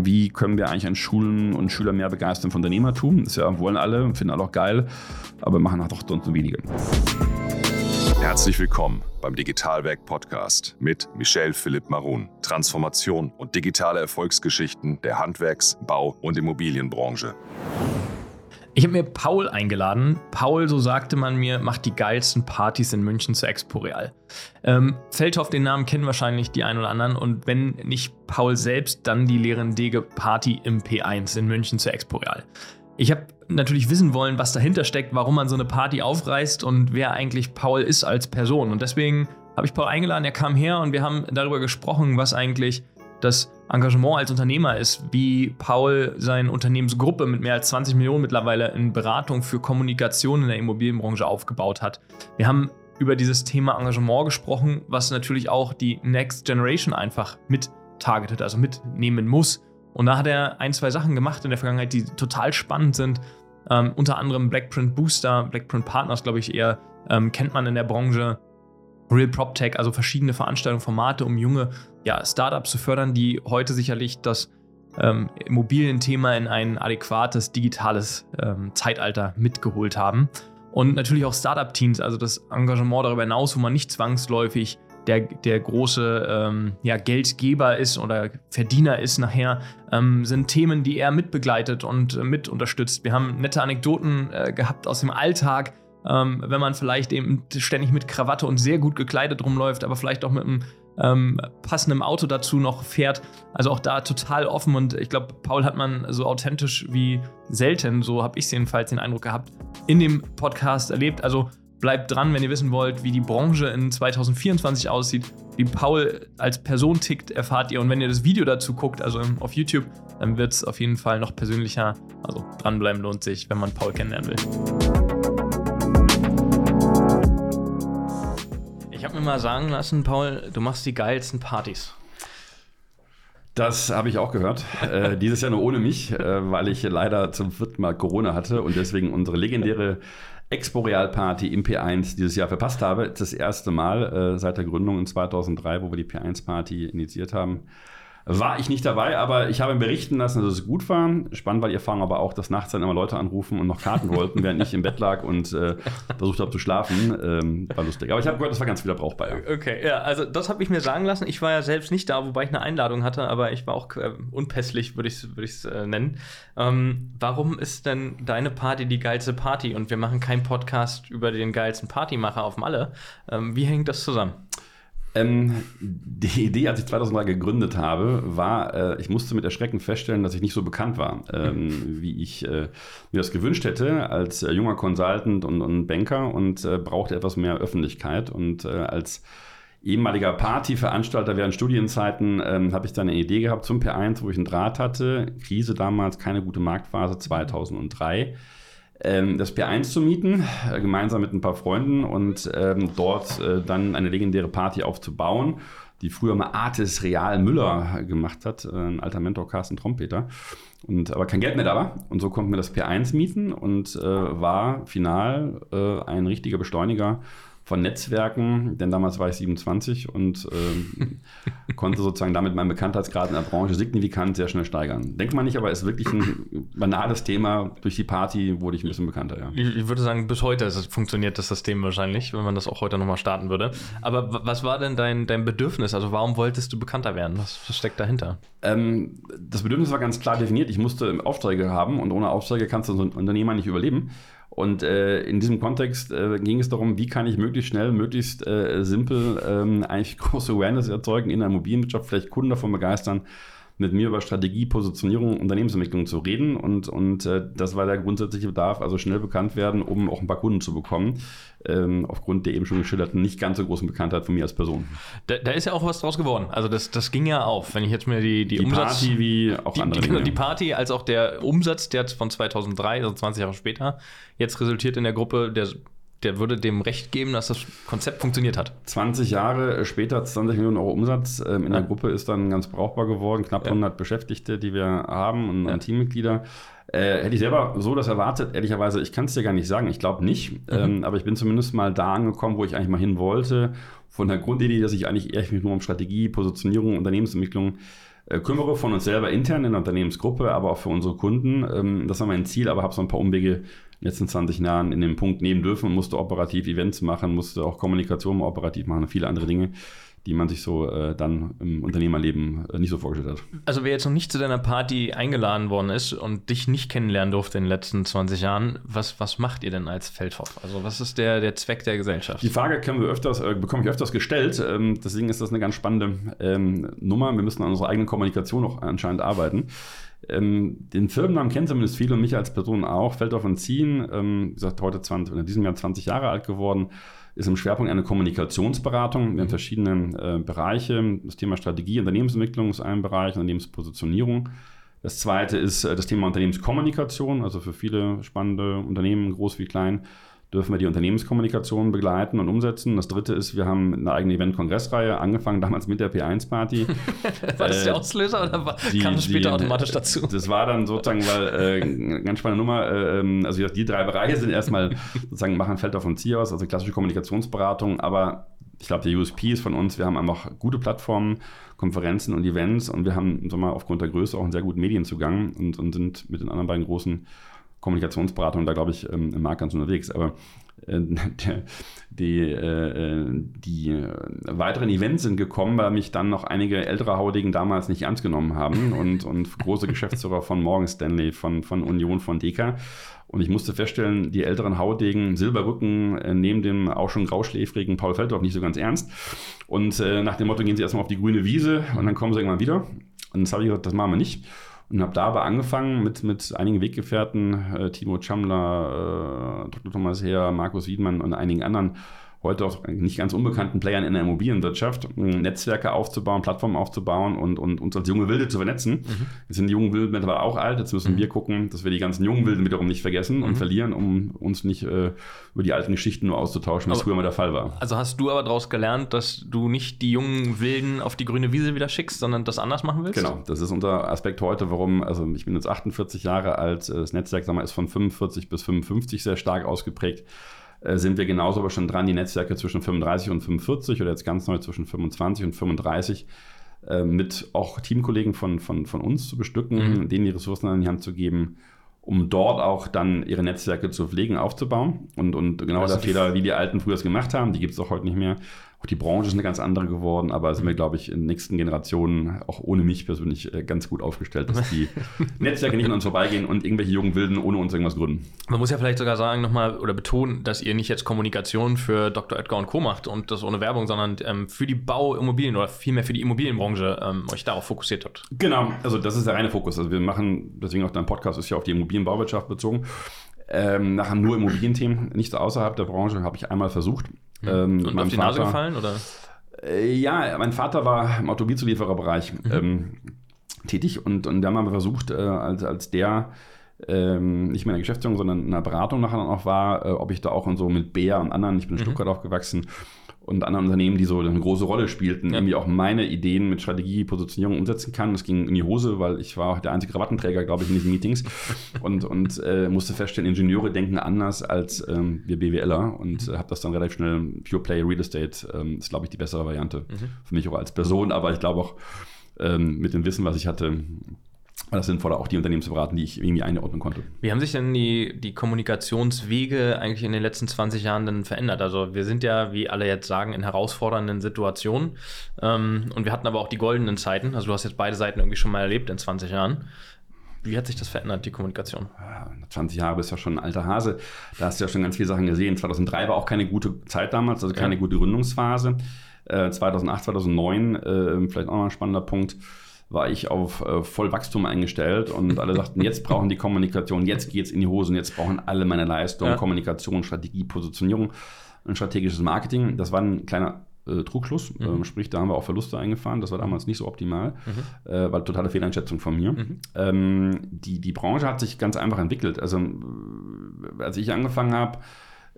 wie können wir eigentlich an Schulen und Schüler mehr begeistern von Unternehmertum. Das ja, wollen alle, finden alle auch geil, aber machen halt doch sonst nur wenige. Herzlich willkommen beim Digitalwerk Podcast mit Michel Philipp Marun. Transformation und digitale Erfolgsgeschichten der Handwerks-, Bau- und Immobilienbranche. Ich habe mir Paul eingeladen. Paul, so sagte man mir, macht die geilsten Partys in München zu Expo Real. Ähm, Feldhoff, den Namen kennen wahrscheinlich die einen oder anderen. Und wenn nicht Paul selbst, dann die legendäre Party im P1 in München zu Expo Real. Ich habe natürlich wissen wollen, was dahinter steckt, warum man so eine Party aufreißt und wer eigentlich Paul ist als Person. Und deswegen habe ich Paul eingeladen, er kam her und wir haben darüber gesprochen, was eigentlich das Engagement als Unternehmer ist, wie Paul seine Unternehmensgruppe mit mehr als 20 Millionen mittlerweile in Beratung für Kommunikation in der Immobilienbranche aufgebaut hat. Wir haben über dieses Thema Engagement gesprochen, was natürlich auch die Next Generation einfach mit targetet, also mitnehmen muss. Und da hat er ein, zwei Sachen gemacht in der Vergangenheit, die total spannend sind. Ähm, unter anderem Blackprint Booster, Blackprint Partners, glaube ich, eher ähm, kennt man in der Branche. Real PropTech, also verschiedene Veranstaltungen, Formate, um junge ja, Startups zu fördern, die heute sicherlich das ähm, Immobilienthema in ein adäquates digitales ähm, Zeitalter mitgeholt haben. Und natürlich auch Startup-Teams, also das Engagement darüber hinaus, wo man nicht zwangsläufig der, der große ähm, ja, Geldgeber ist oder Verdiener ist nachher, ähm, sind Themen, die er mitbegleitet und äh, mit unterstützt. Wir haben nette Anekdoten äh, gehabt aus dem Alltag, ähm, wenn man vielleicht eben ständig mit Krawatte und sehr gut gekleidet rumläuft, aber vielleicht auch mit einem ähm, passendem Auto dazu noch fährt. Also auch da total offen und ich glaube, Paul hat man so authentisch wie selten, so habe ich jedenfalls den Eindruck gehabt, in dem Podcast erlebt. Also bleibt dran, wenn ihr wissen wollt, wie die Branche in 2024 aussieht, wie Paul als Person tickt, erfahrt ihr. Und wenn ihr das Video dazu guckt, also auf YouTube, dann wird es auf jeden Fall noch persönlicher. Also dranbleiben lohnt sich, wenn man Paul kennenlernen will. Ich habe mir mal sagen lassen, Paul, du machst die geilsten Partys. Das habe ich auch gehört. äh, dieses Jahr nur ohne mich, äh, weil ich leider zum vierten Mal Corona hatte und deswegen unsere legendäre Expo-Real Party im P1 dieses Jahr verpasst habe. Das erste Mal äh, seit der Gründung in 2003, wo wir die P1 Party initiiert haben war ich nicht dabei, aber ich habe berichten lassen, dass es gut war. Spannend war die Erfahrung aber auch, dass nachts dann immer Leute anrufen und noch Karten wollten, während ich im Bett lag und äh, versucht habe zu schlafen. Ähm, war lustig. Aber ich habe gehört, das war ganz wieder brauchbar. Ja. Okay, ja, also das habe ich mir sagen lassen. Ich war ja selbst nicht da, wobei ich eine Einladung hatte, aber ich war auch äh, unpässlich, würde ich es würd äh, nennen. Ähm, warum ist denn deine Party die geilste Party und wir machen keinen Podcast über den geilsten Partymacher auf Malle? Ähm, wie hängt das zusammen? Ähm, die Idee, als ich 2003 gegründet habe, war, äh, ich musste mit Erschrecken feststellen, dass ich nicht so bekannt war, ähm, wie ich äh, mir das gewünscht hätte als äh, junger Consultant und, und Banker und äh, brauchte etwas mehr Öffentlichkeit. Und äh, als ehemaliger Partyveranstalter während Studienzeiten ähm, habe ich dann eine Idee gehabt zum P1, wo ich einen Draht hatte. Krise damals, keine gute Marktphase 2003 ähm, das P1 zu mieten, äh, gemeinsam mit ein paar Freunden und ähm, dort äh, dann eine legendäre Party aufzubauen, die früher mal Artis Real Müller gemacht hat, äh, ein alter Mentor Carsten Trompeter. Und, aber kein Geld mehr da war. Und so konnten wir das P1 mieten und äh, war final äh, ein richtiger Beschleuniger von Netzwerken, denn damals war ich 27 und äh, konnte sozusagen damit meinen Bekanntheitsgrad in der Branche signifikant sehr schnell steigern. Denkt man nicht, aber es ist wirklich ein banales Thema. Durch die Party wurde ich ein bisschen bekannter, ja. Ich, ich würde sagen, bis heute es, funktioniert das System wahrscheinlich, wenn man das auch heute nochmal starten würde. Aber was war denn dein, dein Bedürfnis? Also warum wolltest du bekannter werden? Was, was steckt dahinter? Ähm, das Bedürfnis war ganz klar definiert. Ich musste Aufträge haben und ohne Aufträge kannst du so ein Unternehmer nicht überleben. Und äh, in diesem Kontext äh, ging es darum, wie kann ich möglichst schnell, möglichst äh, simpel ähm, eigentlich große Awareness erzeugen in der Immobilienwirtschaft, vielleicht Kunden davon begeistern, mit mir über Strategie, Positionierung, Unternehmensentwicklung zu reden. Und, und äh, das war der grundsätzliche Bedarf, also schnell bekannt werden, um auch ein paar Kunden zu bekommen. Ähm, aufgrund der eben schon geschilderten nicht ganz so großen Bekanntheit von mir als Person. Da, da, ist ja auch was draus geworden. Also das, das ging ja auf. Wenn ich jetzt mir die, die, die Umsatz, Party wie auch die, andere die, Dinge. die Party als auch der Umsatz, der von 2003, also 20 Jahre später, jetzt resultiert in der Gruppe der der würde dem recht geben, dass das Konzept funktioniert hat. 20 Jahre später, 20 Millionen Euro Umsatz ähm, in ja. der Gruppe ist dann ganz brauchbar geworden. Knapp ja. 100 Beschäftigte, die wir haben und, ja. und Teammitglieder. Äh, hätte ich selber so das erwartet, ehrlicherweise, ich kann es dir gar nicht sagen, ich glaube nicht. Mhm. Ähm, aber ich bin zumindest mal da angekommen, wo ich eigentlich mal hin wollte von der Grundidee, dass ich eigentlich eher mich nur um Strategie, Positionierung, Unternehmensentwicklung äh, kümmere, von uns selber intern in der Unternehmensgruppe, aber auch für unsere Kunden. Ähm, das war mein Ziel, aber habe so ein paar Umwege in den letzten 20 Jahren in dem Punkt nehmen dürfen und musste operativ Events machen, musste auch Kommunikation operativ machen und viele andere Dinge die man sich so äh, dann im Unternehmerleben äh, nicht so vorgestellt hat. Also wer jetzt noch nicht zu deiner Party eingeladen worden ist und dich nicht kennenlernen durfte in den letzten 20 Jahren, was, was macht ihr denn als Feldhoff? Also was ist der, der Zweck der Gesellschaft? Die Frage können wir öfters, äh, bekomme ich öfters gestellt. Ähm, deswegen ist das eine ganz spannende ähm, Nummer. Wir müssen an unserer eigenen Kommunikation noch anscheinend arbeiten. Ähm, den Firmennamen kennen zumindest viele und mich als Person auch. Feldhoff und Ziehen, ähm, wie gesagt, heute 20, in diesem Jahr 20 Jahre alt geworden ist im Schwerpunkt eine Kommunikationsberatung. Wir haben verschiedene äh, Bereiche. Das Thema Strategie, Unternehmensentwicklung ist ein Bereich, Unternehmenspositionierung. Das zweite ist äh, das Thema Unternehmenskommunikation, also für viele spannende Unternehmen, groß wie klein, dürfen wir die Unternehmenskommunikation begleiten und umsetzen. Das dritte ist, wir haben eine eigene Event-Kongressreihe, angefangen damals mit der P1-Party. war das der äh, Auslöser oder war, die, kam das später die, automatisch dazu? Das war dann sozusagen, weil äh, eine ganz spannende Nummer, äh, ähm, also die drei Bereiche sind erstmal sozusagen machen Feld auf und Ziel aus, also klassische Kommunikationsberatung, aber ich glaube, der USP ist von uns, wir haben einfach gute Plattformen, Konferenzen und Events und wir haben sagen wir, aufgrund der Größe auch einen sehr guten Medienzugang und, und sind mit den anderen beiden großen Kommunikationsberatung da, glaube ich, ähm, im Markt ganz unterwegs. Aber äh, die, äh, die äh, weiteren Events sind gekommen, weil mich dann noch einige ältere Haudegen damals nicht ernst genommen haben und, und große Geschäftsführer von Morgan Stanley, von, von Union, von Deka. Und ich musste feststellen, die älteren Haudegen, Silberrücken, äh, nehmen dem auch schon grauschläfrigen Paul Feldorf nicht so ganz ernst. Und äh, nach dem Motto gehen sie erstmal auf die grüne Wiese und dann kommen sie irgendwann wieder. Und das habe ich gesagt, das machen wir nicht. Und habe da aber angefangen mit, mit einigen Weggefährten, äh, Timo Chamler, äh, Dr. Thomas Heer, Markus Wiedmann und einigen anderen heute auch nicht ganz unbekannten Playern in der Immobilienwirtschaft, Netzwerke aufzubauen, Plattformen aufzubauen und, und uns als junge Wilde zu vernetzen. Mhm. Jetzt sind die jungen Wilden mittlerweile auch alt, jetzt müssen mhm. wir gucken, dass wir die ganzen jungen Wilden wiederum nicht vergessen mhm. und verlieren, um uns nicht äh, über die alten Geschichten nur auszutauschen, wie es früher mal der Fall war. Also hast du aber daraus gelernt, dass du nicht die jungen Wilden auf die grüne Wiese wieder schickst, sondern das anders machen willst? Genau, das ist unser Aspekt heute, warum, also ich bin jetzt 48 Jahre alt, das Netzwerk sag mal, ist von 45 bis 55 sehr stark ausgeprägt. Äh, sind wir genauso aber schon dran, die Netzwerke zwischen 35 und 45 oder jetzt ganz neu zwischen 25 und 35 äh, mit auch Teamkollegen von, von, von uns zu bestücken, mhm. denen die Ressourcen an die Hand zu geben, um dort auch dann ihre Netzwerke zu pflegen, aufzubauen. Und, und genau der Fehler, wie die Alten früher es gemacht haben, die gibt es auch heute nicht mehr. Auch die Branche ist eine ganz andere geworden, aber sind wir, glaube ich, in den nächsten Generationen, auch ohne mich persönlich, äh, ganz gut aufgestellt, dass die Netzwerke nicht an uns vorbeigehen und irgendwelche jungen Wilden ohne uns irgendwas gründen. Man muss ja vielleicht sogar sagen, nochmal oder betonen, dass ihr nicht jetzt Kommunikation für Dr. Edgar und Co. macht und das ohne Werbung, sondern ähm, für die Bauimmobilien oder vielmehr für die Immobilienbranche ähm, euch darauf fokussiert habt. Genau, also das ist der reine Fokus. Also wir machen, deswegen auch dein Podcast ist ja auf die Immobilienbauwirtschaft bezogen. Ähm, nachher nur Immobilienthemen, nichts außerhalb der Branche, habe ich einmal versucht. Mhm. Ähm, Und auf die Vater, Nase gefallen, oder? Äh, ja, mein Vater war im Automobilzuliefererbereich mhm. ähm, tätig und, und wir haben versucht, äh, als, als der ähm, nicht mehr in der Geschäftsführung, sondern in der Beratung nachher noch war, äh, ob ich da auch und so mit Bär und anderen, ich bin in mhm. Stuttgart aufgewachsen, und anderen Unternehmen, die so eine große Rolle spielten, ja. irgendwie auch meine Ideen mit Strategie, Positionierung umsetzen kann. Das ging in die Hose, weil ich war der einzige Krawattenträger, glaube ich, in diesen Meetings und, und äh, musste feststellen, Ingenieure denken anders als ähm, wir BWLer und äh, habe das dann relativ schnell Pure Play Real Estate ähm, ist, glaube ich, die bessere Variante mhm. für mich auch als Person, aber ich glaube auch ähm, mit dem Wissen, was ich hatte, war das sinnvoller, auch die Unternehmen zu beraten, die ich irgendwie einordnen konnte. Wie haben sich denn die, die Kommunikationswege eigentlich in den letzten 20 Jahren denn verändert? Also wir sind ja, wie alle jetzt sagen, in herausfordernden Situationen ähm, und wir hatten aber auch die goldenen Zeiten. Also du hast jetzt beide Seiten irgendwie schon mal erlebt in 20 Jahren. Wie hat sich das verändert, die Kommunikation? 20 Jahre bist ja schon ein alter Hase. Da hast du ja schon ganz viele Sachen gesehen. 2003 war auch keine gute Zeit damals, also keine ja. gute Gründungsphase. Äh, 2008, 2009, äh, vielleicht auch noch ein spannender Punkt war ich auf äh, Vollwachstum eingestellt und alle sagten, jetzt brauchen die Kommunikation, jetzt geht es in die Hosen, jetzt brauchen alle meine Leistung, ja. Kommunikation, Strategie, Positionierung, ein strategisches Marketing. Das war ein kleiner äh, Trugschluss, mhm. ähm, sprich, da haben wir auch Verluste eingefahren. Das war damals nicht so optimal, mhm. äh, weil totale Fehleinschätzung von mir. Mhm. Ähm, die, die Branche hat sich ganz einfach entwickelt. Also, als ich angefangen habe,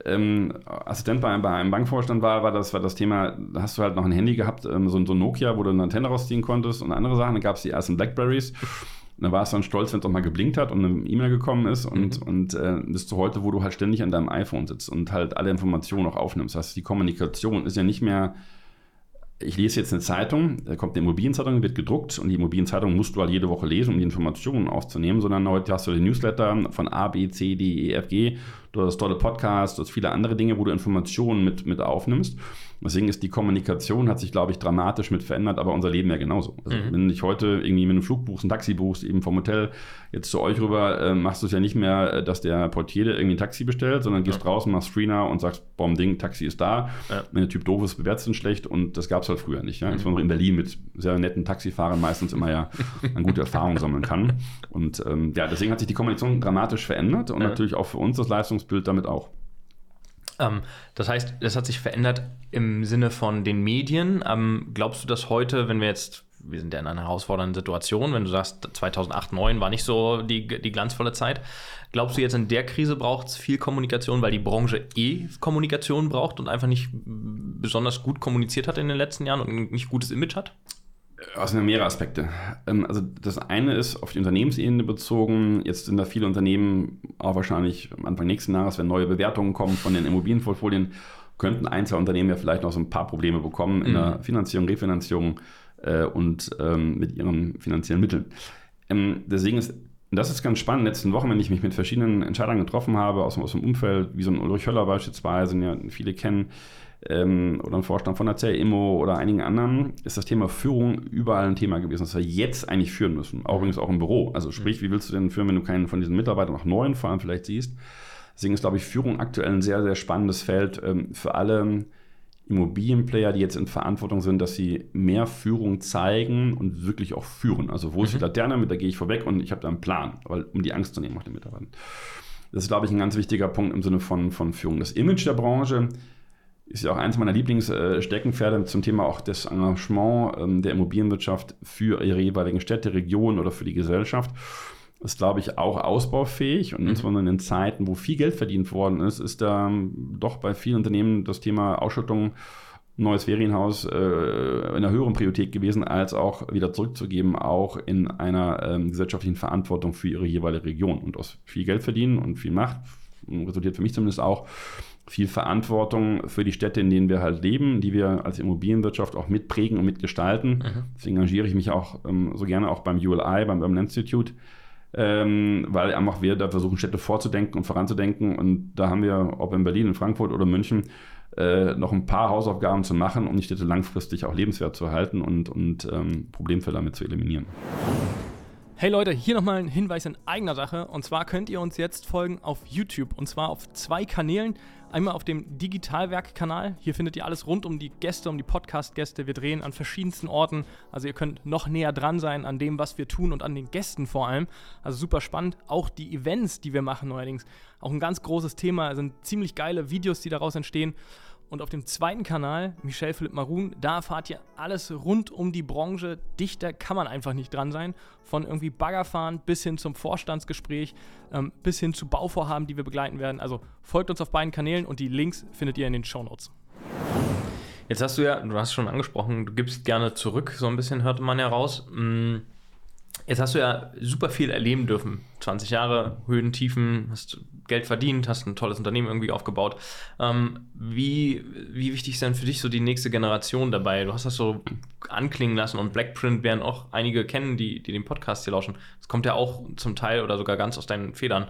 ähm, Assistent bei, bei, einem Bankvorstand war, war das, war das Thema, da hast du halt noch ein Handy gehabt, ähm, so, so ein Nokia, wo du eine Antenne rausziehen konntest und andere Sachen. Dann gab es die ersten Blackberries. Und dann warst du dann stolz, wenn es auch mal geblinkt hat und eine E-Mail gekommen ist. Und, mhm. und äh, bis zu heute, wo du halt ständig an deinem iPhone sitzt und halt alle Informationen auch aufnimmst. Das heißt, die Kommunikation ist ja nicht mehr ich lese jetzt eine Zeitung, da kommt eine Immobilienzeitung, wird gedruckt und die Immobilienzeitung musst du halt jede Woche lesen, um die Informationen aufzunehmen, sondern heute hast du den Newsletter von A, B, C, D, E, F, G, du hast tolle Podcasts, du hast viele andere Dinge, wo du Informationen mit, mit aufnimmst. Deswegen ist die Kommunikation, hat sich, glaube ich, dramatisch mit verändert, aber unser Leben ja genauso. Also, mhm. Wenn ich heute irgendwie mit einem Flug buchst, ein Taxi buchst, eben vom Hotel jetzt zu euch rüber, äh, machst du es ja nicht mehr, äh, dass der Portier dir irgendwie ein Taxi bestellt, sondern gehst ja. draußen, machst Screener und sagst, bom, Ding, Taxi ist da. Ja. Wenn der Typ doof ist, bewertest du ihn schlecht und das gab es halt früher nicht. Ja? Mhm. Insbesondere in Berlin mit sehr netten Taxifahrern meistens immer ja eine gute Erfahrung sammeln kann. Und ähm, ja, deswegen hat sich die Kommunikation dramatisch verändert und ja. natürlich auch für uns das Leistungsbild damit auch. Ähm, das heißt, es hat sich verändert im Sinne von den Medien. Ähm, glaubst du, dass heute, wenn wir jetzt, wir sind ja in einer herausfordernden Situation, wenn du sagst, 2008, 2009 war nicht so die, die glanzvolle Zeit, glaubst du jetzt in der Krise braucht es viel Kommunikation, weil die Branche eh Kommunikation braucht und einfach nicht besonders gut kommuniziert hat in den letzten Jahren und ein nicht gutes Image hat? Aus mehrere Aspekte. Ähm, also das eine ist auf die Unternehmensebene bezogen. Jetzt sind da viele Unternehmen, auch wahrscheinlich am Anfang nächsten Jahres, wenn neue Bewertungen kommen von den Immobilienportfolien, könnten Einzelunternehmen ja vielleicht noch so ein paar Probleme bekommen in mhm. der Finanzierung, Refinanzierung äh, und ähm, mit ihren finanziellen Mitteln. Ähm, deswegen ist das ist ganz spannend. Letzten Wochen, wenn ich mich mit verschiedenen Entscheidern getroffen habe, aus, aus dem Umfeld, wie so ein Ulrich Höller beispielsweise, den ja viele kennen, ähm, oder ein Vorstand von der CIMO oder einigen anderen, ist das Thema Führung überall ein Thema gewesen, das wir jetzt eigentlich führen müssen. Auch übrigens auch im Büro. Also sprich, wie willst du denn führen, wenn du keinen von diesen Mitarbeitern, auch neuen vor allem vielleicht siehst? Deswegen ist, glaube ich, Führung aktuell ein sehr, sehr spannendes Feld ähm, für alle Immobilienplayer, die jetzt in Verantwortung sind, dass sie mehr Führung zeigen und wirklich auch führen. Also wo mhm. ist die Laterne, mit der gehe ich vorweg und ich habe da einen Plan, weil, um die Angst zu nehmen auf den Mitarbeitern. Das ist, glaube ich, ein ganz wichtiger Punkt im Sinne von, von Führung. Das Image der Branche ist ja auch eins meiner Lieblingssteckenpferde zum Thema auch des Engagement ähm, der Immobilienwirtschaft für ihre jeweiligen Städte, Regionen oder für die Gesellschaft. Ist, glaube ich, auch ausbaufähig und mhm. insbesondere in Zeiten, wo viel Geld verdient worden ist, ist da doch bei vielen Unternehmen das Thema Ausschüttung neues Ferienhaus äh, in einer höheren Priorität gewesen, als auch wieder zurückzugeben, auch in einer ähm, gesellschaftlichen Verantwortung für ihre jeweilige Region. Und aus viel Geld verdienen und viel Macht resultiert für mich zumindest auch viel Verantwortung für die Städte, in denen wir halt leben, die wir als Immobilienwirtschaft auch mitprägen und mitgestalten. Mhm. Deswegen engagiere ich mich auch ähm, so gerne auch beim ULI, beim Urban Institute, ähm, weil einfach wir da versuchen, Städte vorzudenken und voranzudenken. Und da haben wir, ob in Berlin, in Frankfurt oder München, äh, noch ein paar Hausaufgaben zu machen, um die Städte langfristig auch lebenswert zu halten und, und ähm, Problemfälle damit zu eliminieren. Hey Leute, hier nochmal ein Hinweis in eigener Sache. Und zwar könnt ihr uns jetzt folgen auf YouTube. Und zwar auf zwei Kanälen. Einmal auf dem Digitalwerk-Kanal. Hier findet ihr alles rund um die Gäste, um die Podcast-Gäste. Wir drehen an verschiedensten Orten. Also ihr könnt noch näher dran sein an dem, was wir tun und an den Gästen vor allem. Also super spannend. Auch die Events, die wir machen neuerdings. Auch ein ganz großes Thema. Es sind ziemlich geile Videos, die daraus entstehen. Und auf dem zweiten Kanal, Michel Philipp Marun, da erfahrt ihr alles rund um die Branche. Dichter kann man einfach nicht dran sein. Von irgendwie Baggerfahren bis hin zum Vorstandsgespräch, ähm, bis hin zu Bauvorhaben, die wir begleiten werden. Also folgt uns auf beiden Kanälen und die Links findet ihr in den Show Notes. Jetzt hast du ja, du hast schon angesprochen, du gibst gerne zurück, so ein bisschen hörte man ja raus. Mm, Jetzt hast du ja super viel erleben dürfen. 20 Jahre, Höhen, Tiefen, hast Geld verdient, hast ein tolles Unternehmen irgendwie aufgebaut. Ähm, wie, wie wichtig ist denn für dich so die nächste Generation dabei? Du hast das so anklingen lassen und Blackprint werden auch einige kennen, die, die den Podcast hier lauschen. Das kommt ja auch zum Teil oder sogar ganz aus deinen Federn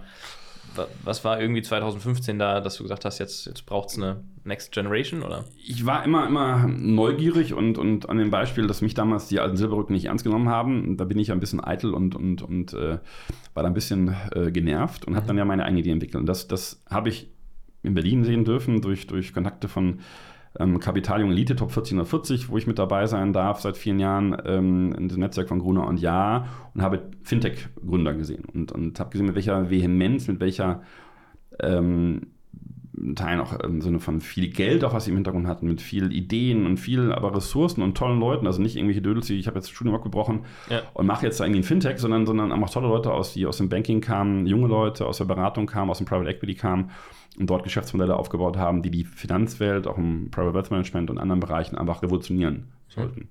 was war irgendwie 2015 da, dass du gesagt hast, jetzt, jetzt braucht es eine Next Generation, oder? Ich war immer, immer neugierig und, und an dem Beispiel, dass mich damals die alten Silberrücken nicht ernst genommen haben, da bin ich ein bisschen eitel und, und, und äh, war da ein bisschen äh, genervt und mhm. habe dann ja meine eigene Idee entwickelt. Und das, das habe ich in Berlin sehen dürfen durch, durch Kontakte von ähm, Kapital Elite Top 1440, wo ich mit dabei sein darf seit vielen Jahren ähm, in dem Netzwerk von Gruner und Ja und habe Fintech-Gründer gesehen und, und habe gesehen, mit welcher Vehemenz, mit welcher ähm, Teilen auch im Sinne von viel Geld, auch was sie im Hintergrund hatten, mit viel Ideen und viel aber Ressourcen und tollen Leuten, also nicht irgendwelche Dödels, die ich habe jetzt Studium abgebrochen ja. und mache jetzt irgendwie ein Fintech, sondern, sondern auch tolle Leute aus, die aus dem Banking kamen, junge Leute aus der Beratung kamen, aus dem Private Equity kamen und dort Geschäftsmodelle aufgebaut haben, die die Finanzwelt, auch im Private Wealth Management und anderen Bereichen einfach revolutionieren sollten. Mhm.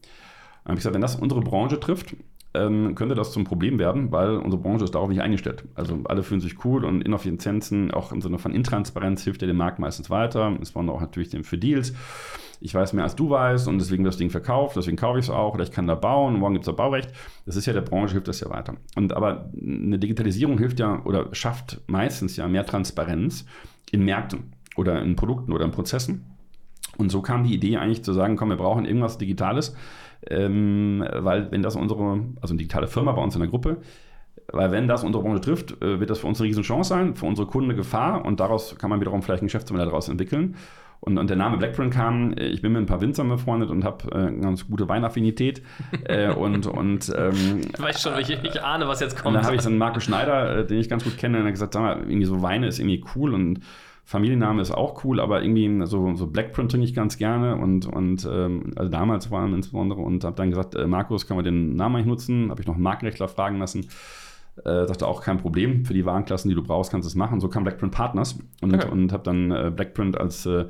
Ich gesagt, wenn das unsere Branche trifft, ähm, könnte das zum Problem werden, weil unsere Branche ist darauf nicht eingestellt. Also alle fühlen sich cool und Ineffizienzen, auch im Sinne von Intransparenz, hilft ja dem Markt meistens weiter. Es brauchen auch natürlich für Deals. ich weiß mehr als du weißt und deswegen wird das Ding verkauft, deswegen kaufe ich es auch oder ich kann da bauen, morgen gibt es da Baurecht. Das ist ja der Branche, hilft das ja weiter. Und aber eine Digitalisierung hilft ja oder schafft meistens ja mehr Transparenz in Märkten oder in Produkten oder in Prozessen. Und so kam die Idee eigentlich zu sagen, komm, wir brauchen irgendwas Digitales, ähm, weil wenn das unsere, also eine digitale Firma bei uns in der Gruppe, weil wenn das unsere Branche trifft, äh, wird das für uns eine Riesenchance sein, für unsere Kunden eine Gefahr und daraus kann man wiederum vielleicht ein Geschäftsmodell daraus entwickeln. Und, und der Name Blackprint kam, äh, ich bin mit ein paar Winzern befreundet und habe äh, eine ganz gute Weinaffinität. äh, und, und, ähm, ich weiß schon, ich, ich ahne, was jetzt kommt. Und dann habe ich so einen Marco Schneider, äh, den ich ganz gut kenne, und er hat gesagt, sag mal, irgendwie so Weine ist irgendwie cool und Familienname ist auch cool, aber irgendwie so, so Blackprint trinke ich ganz gerne und, und ähm, also damals vor allem insbesondere und habe dann gesagt, äh, Markus, kann man den Namen eigentlich nutzen? Habe ich noch einen Markenrechtler fragen lassen. Äh, dachte auch kein Problem, für die Warenklassen, die du brauchst, kannst du es machen. So kam Blackprint Partners und, okay. und habe dann äh, Blackprint als äh,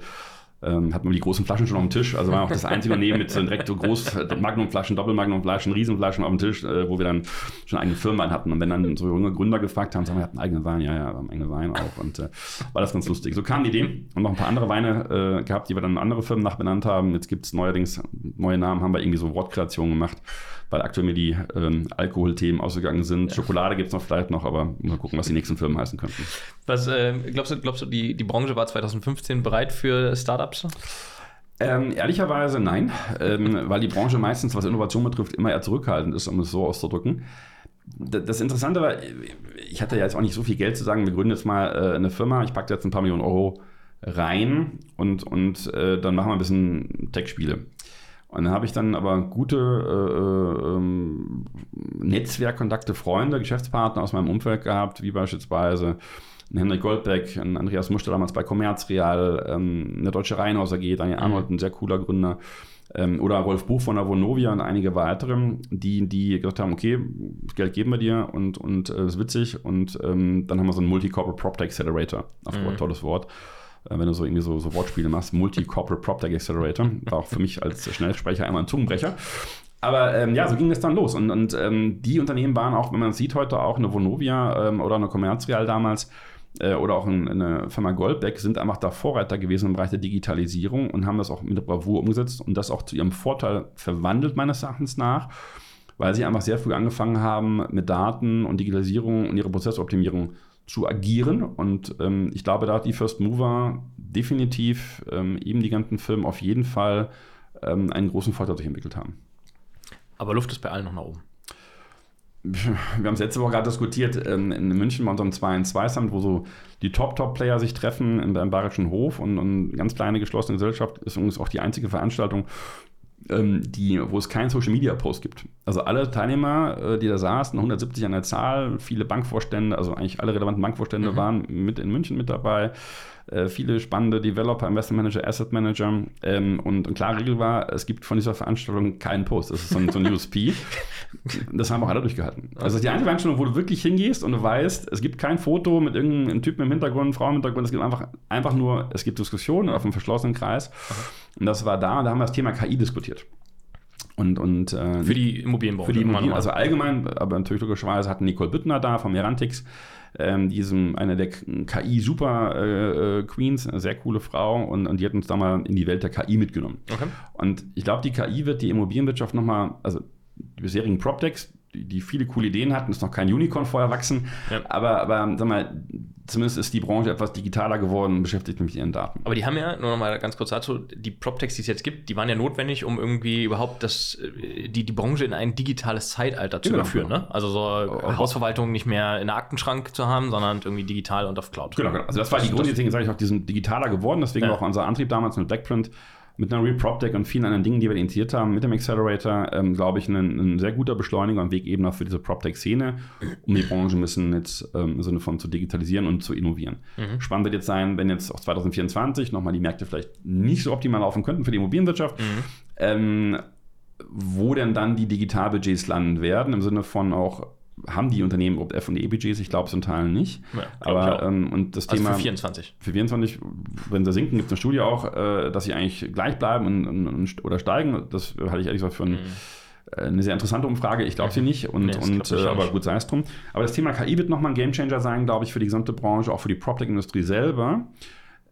ähm, hatten wir die großen Flaschen schon auf dem Tisch. Also war auch das einzige Unternehmen mit so direkt so groß Magnumflaschen, Doppelmagnumflaschen, Riesenflaschen auf dem Tisch, äh, wo wir dann schon eigene Firmenwein hatten. Und wenn dann so junge Gründer gefragt haben, sagen wir, wir hatten eigenen Wein, ja, ja, wir haben eigene Wein auch. Und äh, war das ganz lustig. So kam die Idee und noch ein paar andere Weine äh, gehabt, die wir dann andere Firmen nachbenannt haben. Jetzt gibt es neuerdings neue Namen, haben wir irgendwie so Wortkreationen gemacht weil aktuell mir die ähm, Alkoholthemen ausgegangen sind. Ja. Schokolade gibt es noch vielleicht noch, aber mal gucken, was die nächsten Firmen heißen könnten. Was äh, glaubst du, glaubst du die, die Branche war 2015 bereit für Startups? Ähm, ehrlicherweise nein, ähm, weil die Branche meistens, was Innovation betrifft, immer eher zurückhaltend ist, um es so auszudrücken. Das Interessante war, ich hatte ja jetzt auch nicht so viel Geld zu sagen, wir gründen jetzt mal äh, eine Firma, ich packe jetzt ein paar Millionen Euro rein und, und äh, dann machen wir ein bisschen Tech-Spiele. Und dann habe ich dann aber gute äh, ähm, Netzwerkkontakte, Freunde, Geschäftspartner aus meinem Umfeld gehabt, wie beispielsweise Henrik Goldbeck, ein Andreas Muster damals bei Commerzreal, ähm, eine Deutsche Reihenhaus AG, Daniel mhm. Arnold, ein sehr cooler Gründer, ähm, oder Rolf Buch von der Vonovia und einige weitere, die, die gesagt haben, okay, das Geld geben wir dir und, und äh, ist witzig und ähm, dann haben wir so einen Multi-Corporate PropTech Accelerator, auf mhm. tolles Wort äh, wenn du so irgendwie so, so Wortspiele machst, Multi-Corporate PropTech Accelerator, war auch für mich als Schnellsprecher einmal ein Zungenbrecher. Aber ähm, ja, so ging es dann los. Und, und ähm, die Unternehmen waren auch, wenn man sieht heute auch, eine Vonovia ähm, oder eine Commerzreal damals äh, oder auch ein, eine Firma Goldbeck sind einfach da Vorreiter gewesen im Bereich der Digitalisierung und haben das auch mit Bravour umgesetzt und das auch zu ihrem Vorteil verwandelt, meines Erachtens nach, weil sie einfach sehr früh angefangen haben, mit Daten und Digitalisierung und ihre Prozessoptimierung zu agieren. Und ähm, ich glaube, da hat die First Mover definitiv ähm, eben die ganzen Firmen auf jeden Fall ähm, einen großen Vorteil sich entwickelt haben. Aber Luft ist bei allen noch nach oben. Wir haben es letzte Woche gerade diskutiert, ähm, in München bei unserem 2 in 2 Summit, wo so die Top-Top-Player sich treffen im, im Bayerischen Hof und, und ganz kleine geschlossene Gesellschaft ist übrigens auch die einzige Veranstaltung, die, wo es keinen Social Media Post gibt. Also alle Teilnehmer, äh, die da saßen, 170 an der Zahl, viele Bankvorstände, also eigentlich alle relevanten Bankvorstände mhm. waren mit in München mit dabei. Äh, viele spannende Developer, Investment Manager, Asset Manager. Ähm, und eine klare Regel war, es gibt von dieser Veranstaltung keinen Post. Das ist so ein, so ein USP. Das haben auch alle durchgehalten. Also die einzige Veranstaltung, wo du wirklich hingehst und du weißt, es gibt kein Foto mit irgendeinem Typen im Hintergrund, Frau im Hintergrund. Es gibt einfach, einfach nur, es gibt Diskussionen auf einem verschlossenen Kreis. Und das war da und da haben wir das Thema KI diskutiert. Und, und, äh, für die Immobilienbranche. Für die Immobilien, also allgemein, aber natürlich logischerweise hatten Nicole Büttner da vom Merantix, ähm, diesem, eine der KI-Super-Queens, äh, eine sehr coole Frau, und, und die hat uns da mal in die Welt der KI mitgenommen. Okay. Und ich glaube, die KI wird die Immobilienwirtschaft nochmal, also die bisherigen PropTechs, die, viele coole Ideen hatten, ist noch kein Unicorn vorher wachsen, ja. aber, aber sag mal, zumindest ist die Branche etwas digitaler geworden und beschäftigt mich mit ihren Daten. Aber die haben ja, nur noch mal ganz kurz dazu, die PropTechs, die es jetzt gibt, die waren ja notwendig, um irgendwie überhaupt das, äh, die, die Branche in ein digitales Zeitalter zu genau, überführen. Genau. Ne? Also so oh, Hausverwaltung nicht mehr in der Aktenschrank zu haben, sondern irgendwie digital und auf Cloud. Genau, genau. Also das war die Grund, deswegen sage ich auch, die sind digitaler geworden, deswegen ja. auch unser Antrieb damals mit Backprint mit einer Real PropTech und vielen anderen Dingen, die wir initiiert haben, mit dem Accelerator, ähm, glaube ich, ein, ein, sehr guter Beschleuniger und Weg eben auch für diese PropTech-Szene, um die Branche ein bisschen jetzt ähm, im Sinne von zu digitalisieren und zu innovieren. Mhm. Spannend wird jetzt sein, wenn jetzt auch 2024 nochmal die Märkte vielleicht nicht so optimal laufen könnten für die Immobilienwirtschaft, mhm. ähm, wo denn dann die Digitalbudgets landen werden, im Sinne von auch haben die Unternehmen überhaupt F&E-Budgets? Ich glaube in Teilen nicht. Ja, Aber ähm, und das also Thema für 24. Für 24, wenn sie sinken, gibt es eine Studie auch, äh, dass sie eigentlich gleich bleiben und, und, oder steigen. Das halte ich ehrlich gesagt für ein, mhm. Äh, eine sehr interessante Umfrage. Ich glaube sie nicht. Und, nee, und äh, aber gut sei es drum. Aber das Thema KI wird nochmal ein Gamechanger sein, glaube ich, für die gesamte Branche, auch für die PropTech-Industrie selber.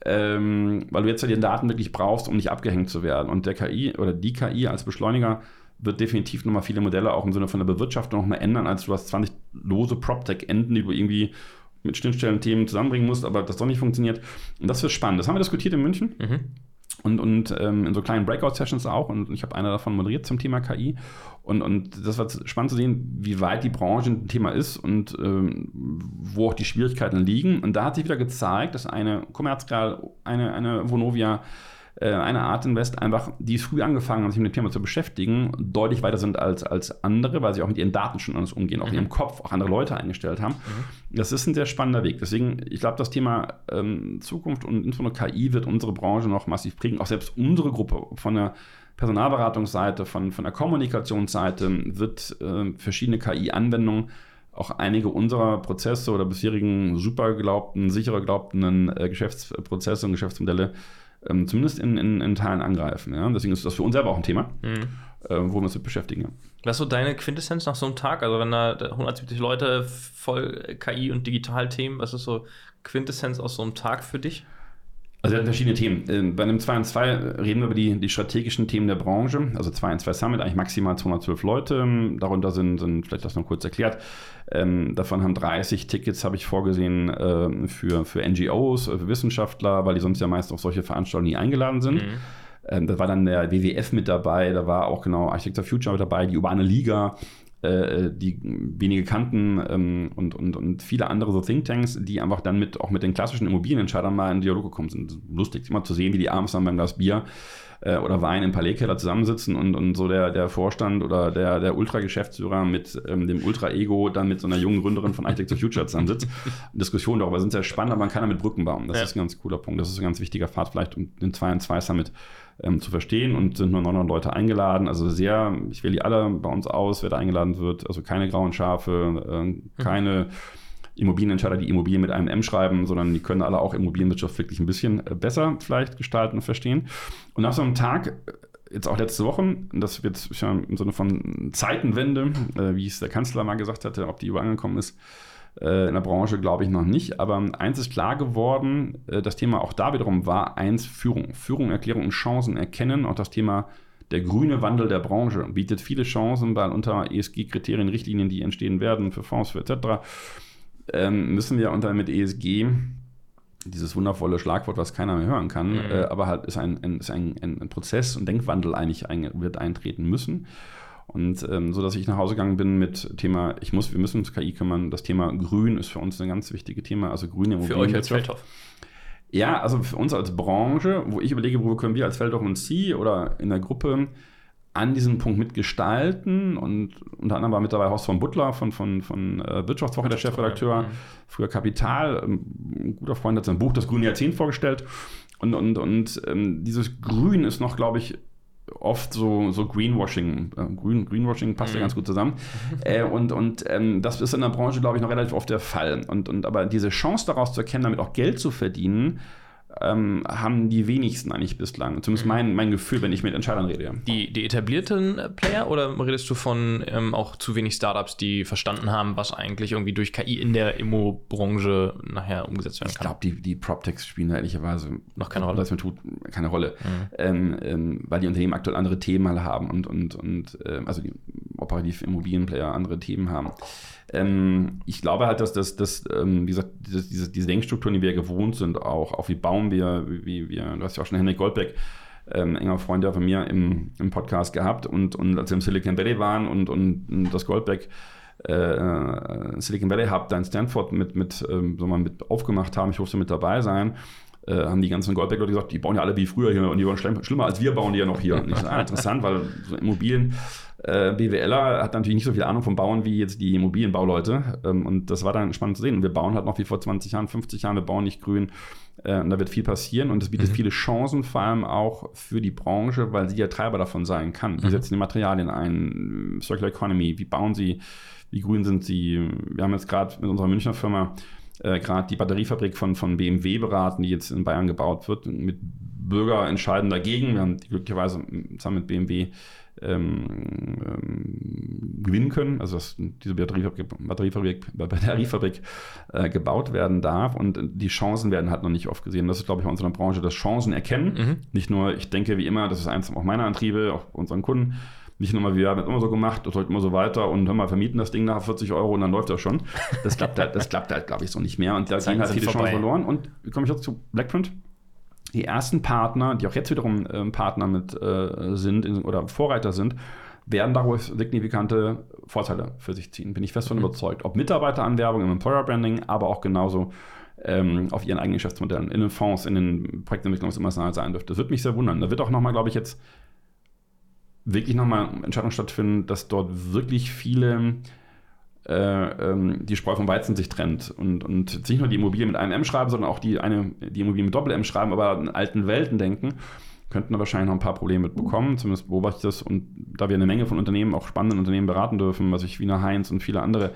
ähm, weil du jetzt ja die Daten wirklich brauchst, um nicht abgehängt zu werden. Und der KI oder die KI als Beschleuniger wird definitiv nochmal viele Modelle auch im Sinne von der Bewirtschaftung nochmal ändern, als du hast 20 lose PropTech-Enden, die du irgendwie mit Schnittstellen-Themen zusammenbringen musst, aber das doch nicht funktioniert. Und das wird spannend. Das haben wir diskutiert in München. Mhm. Und, und ähm, in so kleinen Breakout-Sessions auch. Und ich habe einer davon moderiert zum Thema KI. Und, und das war spannend zu sehen, wie weit die Branche ein Thema ist und ähm, wo auch die Schwierigkeiten liegen. Und da hat sich wieder gezeigt, dass eine Commerzreal, eine, eine Vonovia, eine Art Invest einfach, die früh angefangen haben, sich mit dem Thema zu beschäftigen, deutlich weiter sind als, als andere, weil sie auch mit ihren Daten schon anders umgehen, auch mhm. in ihrem Kopf auch andere Leute eingestellt haben. Mhm. Das ist ein sehr spannender Weg. Deswegen, ich glaube, das Thema ähm, Zukunft und insbesondere KI wird unsere Branche noch massiv prägen. Auch selbst unsere Gruppe von der Personalberatungsseite, von, von der Kommunikationsseite wird äh, verschiedene KI-Anwendungen auch einige unserer Prozesse oder bisherigen super geglaubten, sicherer geglaubten äh, Geschäftsprozesse und Geschäftsmodelle ähm, zumindest in, in, in, Teilen angreifen. Ja? Deswegen ist das für uns selber auch ein Thema, mhm. äh, wo wir uns mit beschäftigen. Ja. Was ist so deine Quintessenz nach so einem Tag? Also wenn da 170 Leute voll KI und Digitalthemen, was ist so Quintessenz aus so einem Tag für dich? Also wir hatten verschiedene Themen. Ähm, bei einem 2 in 2 reden wir über die, die strategischen Themen der Branche. Also 2 in 2 Summit, eigentlich maximal 212 Leute. Darunter sind, sind vielleicht das noch kurz erklärt, ähm, davon haben 30 Tickets, habe ich vorgesehen, äh, für, für NGOs, für Wissenschaftler, weil die sonst ja meist auf solche Veranstaltungen nie eingeladen sind. Mhm. Ähm, da war dann der WWF mit dabei, da war auch genau Architecture Future mit dabei, die Urbane Liga, äh, die wenige kannten ähm, und, und, und viele andere so Thinktanks, die einfach dann mit auch mit den klassischen Immobilienentscheidern mal in Dialog gekommen sind. Lustig, immer zu sehen, wie die abends dann beim Glas Bier äh, oder Wein im Palais-Keller zusammensitzen und, und so der, der Vorstand oder der, der Ultra-Geschäftsführer mit ähm, dem Ultra-Ego dann mit so einer jungen Gründerin von Architecture Future zusammensitzt. Diskussionen darüber sind sehr spannend, aber man kann damit Brücken bauen. Das ja. ist ein ganz cooler Punkt. Das ist ein ganz wichtiger Pfad, vielleicht um den 2 2 Summit ähm, zu verstehen und sind nur 900 Leute eingeladen. Also sehr, ich wähle die alle bei uns aus, wer da eingeladen wird. Also keine grauen Schafe, äh, keine Immobilienentscheider, die Immobilien mit einem M schreiben, sondern die können alle auch Immobilienwirtschaft wirklich ein bisschen äh, besser vielleicht gestalten und verstehen. Und nach so einem Tag äh, jetzt auch letzte Woche, das wird ja im Sinne von Zeitenwende, äh, wie es der Kanzler mal gesagt hatte, ob die überangekommen ist, äh, in der Branche glaube ich noch nicht. Aber eins ist klar geworden, äh, das Thema auch da wiederum war eins Führung. Führung, Erklärung und Chancen erkennen. Auch das Thema der grüne Wandel der Branche bietet viele Chancen, weil unter ESG-Kriterien, Richtlinien, die entstehen werden für Fonds, für etc., ähm, müssen wir unter mit ESG dieses wundervolle Schlagwort, was keiner mehr hören kann, mhm. äh, aber halt ist ein, ein, ist ein, ein, Prozess und Denkwandel eigentlich ein, wird eintreten müssen. Und ähm, so dass ich nach Hause gegangen bin mit Thema, ich muss, wir müssen uns KI kümmern. Das Thema Grün ist für uns ein ganz wichtiges Thema, also grüne Immobilien. Für euch als Feldhof. Ja, also für uns als Branche, wo ich überlege, wo können wir als Feldhof und Sie oder in der Gruppe an diesem Punkt mitgestalten. Und unter anderem war mit dabei Horst von Butler von, von, von äh, Wirtschaftswoche, der Chefredakteur, mhm. früher Kapital. Ähm, ein guter Freund hat sein Buch Das grüne Jahrzehnt vorgestellt. Und, und, und ähm, dieses Grün ist noch, glaube ich, oft so, so Greenwashing. Äh, Green, Greenwashing passt mhm. ja ganz gut zusammen. äh, und und ähm, das ist in der Branche, glaube ich, noch relativ oft der Fall. Und, und aber diese Chance daraus zu erkennen, damit auch Geld zu verdienen, ähm, haben die wenigsten eigentlich bislang. Zumindest mhm. mein, mein Gefühl, wenn ich mit Entscheidern rede. Die, die etablierten Player oder redest du von ähm, auch zu wenig Startups, die verstanden haben, was eigentlich irgendwie durch KI in der Immo-Branche nachher umgesetzt werden kann? Ich glaube, die, die PropTechs spielen da ehrlicherweise noch keine Rolle. Was man tut, keine Rolle. Mhm. Ähm, ähm, weil die Unternehmen aktuell andere Themen haben und, und, und äh, also die operativ Immobilienplayer andere Themen haben. Ähm, ich glaube halt, dass das, das ähm, wie gesagt, diese, diese Denkstrukturen, die wir gewohnt sind, auch, auch wie bauen wir, wie wir, du hast ja auch schon Henrik Goldbeck, ähm, enger Freund von mir im, im Podcast gehabt und, und als wir im Silicon Valley waren und, und, das Goldbeck äh, Silicon Valley Hub da in Stanford mit, mit, ähm, mal mit aufgemacht haben, ich durfte mit dabei sein, äh, haben die ganzen Goldbeck-Leute gesagt, die bauen ja alle wie früher hier und die waren schlimm, schlimmer als wir bauen die ja noch hier. Und ich, ah, interessant, weil so Immobilien äh, BWLer hat natürlich nicht so viel Ahnung vom Bauen wie jetzt die Immobilienbauleute. Ähm, und das war dann spannend zu sehen. Und wir bauen halt noch wie vor 20 Jahren, 50 Jahren, wir bauen nicht grün. Äh, und da wird viel passieren und es bietet mhm. viele Chancen, vor allem auch für die Branche, weil sie ja Treiber davon sein kann. Wie mhm. setzen die Materialien ein? Circular Economy, wie bauen sie? Wie grün sind sie? Wir haben jetzt gerade mit unserer Münchner Firma äh, gerade die Batteriefabrik von, von BMW beraten, die jetzt in Bayern gebaut wird. Mit Bürger entscheiden dagegen. Wir haben die glücklicherweise zusammen mit BMW ähm, ähm, gewinnen können, also dass diese Batteriefabrik, Batteriefabrik, Batteriefabrik äh, gebaut werden darf und die Chancen werden halt noch nicht oft gesehen. Das ist, glaube ich, bei unserer Branche das Chancen erkennen. Mhm. Nicht nur, ich denke wie immer, das ist eins auch meiner Antriebe, auch unseren Kunden, nicht nur mal, wir haben es immer so gemacht, das heute immer so weiter und hör mal, vermieten das Ding nach 40 Euro und dann läuft das schon. Das klappt halt, das klappt halt, glaube ich, so nicht mehr. Und da gehen halt viele Chancen verloren. Und wie komme ich jetzt zu Blackprint? Die ersten Partner, die auch jetzt wiederum äh, Partner mit äh, sind in, oder Vorreiter sind, werden daraus signifikante Vorteile für sich ziehen. Bin ich fest von mhm. überzeugt. Ob Mitarbeiteranwerbung im Employer Branding, aber auch genauso ähm, auf ihren eigenen Geschäftsmodellen, in den Fonds, in den Projektentwicklungen, was immer es sein dürfte. Das wird mich sehr wundern. Da wird auch nochmal, glaube ich, jetzt wirklich nochmal Entscheidungen stattfinden, dass dort wirklich viele die Spreu vom Weizen sich trennt und, und nicht nur die Immobilie mit einem M schreiben, sondern auch die, eine, die Immobilie mit Doppel-M schreiben, aber in alten Welten denken, könnten da wahrscheinlich noch ein paar Probleme mitbekommen. Zumindest beobachte ich das und da wir eine Menge von Unternehmen, auch spannenden Unternehmen beraten dürfen, was ich Wiener Heinz und viele andere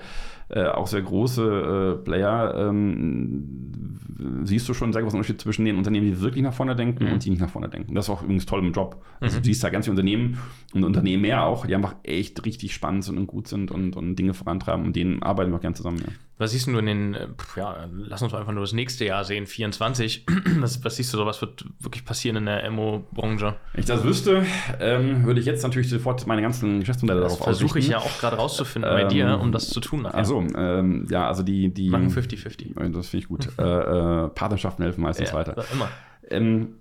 äh, auch sehr große äh, Player, ähm, siehst du schon einen sehr großen Unterschied zwischen den Unternehmen, die wirklich nach vorne denken mhm. und die nicht nach vorne denken. Das ist auch übrigens toll im Job. Also mhm. du siehst da ganz viele Unternehmen und Unternehmen mehr auch, die einfach echt richtig spannend sind und gut sind und, und Dinge vorantreiben und denen arbeiten wir auch gerne zusammen. Ja. Was siehst du in den, äh, ja, lass uns einfach nur das nächste Jahr sehen, 24. was, was siehst du so, was wird wirklich passieren in der MO-Branche? Wenn ich das wüsste, ähm, würde ich jetzt natürlich sofort meine ganzen Geschäftsmodelle das darauf versuche ich ja auch gerade rauszufinden ähm, bei dir, um das zu tun. Nachher. Also, ähm, ja, also die. die Machen 50-50. Äh, das finde ich gut. äh, äh, Partnerschaften helfen meistens ja, weiter. Immer. Ähm,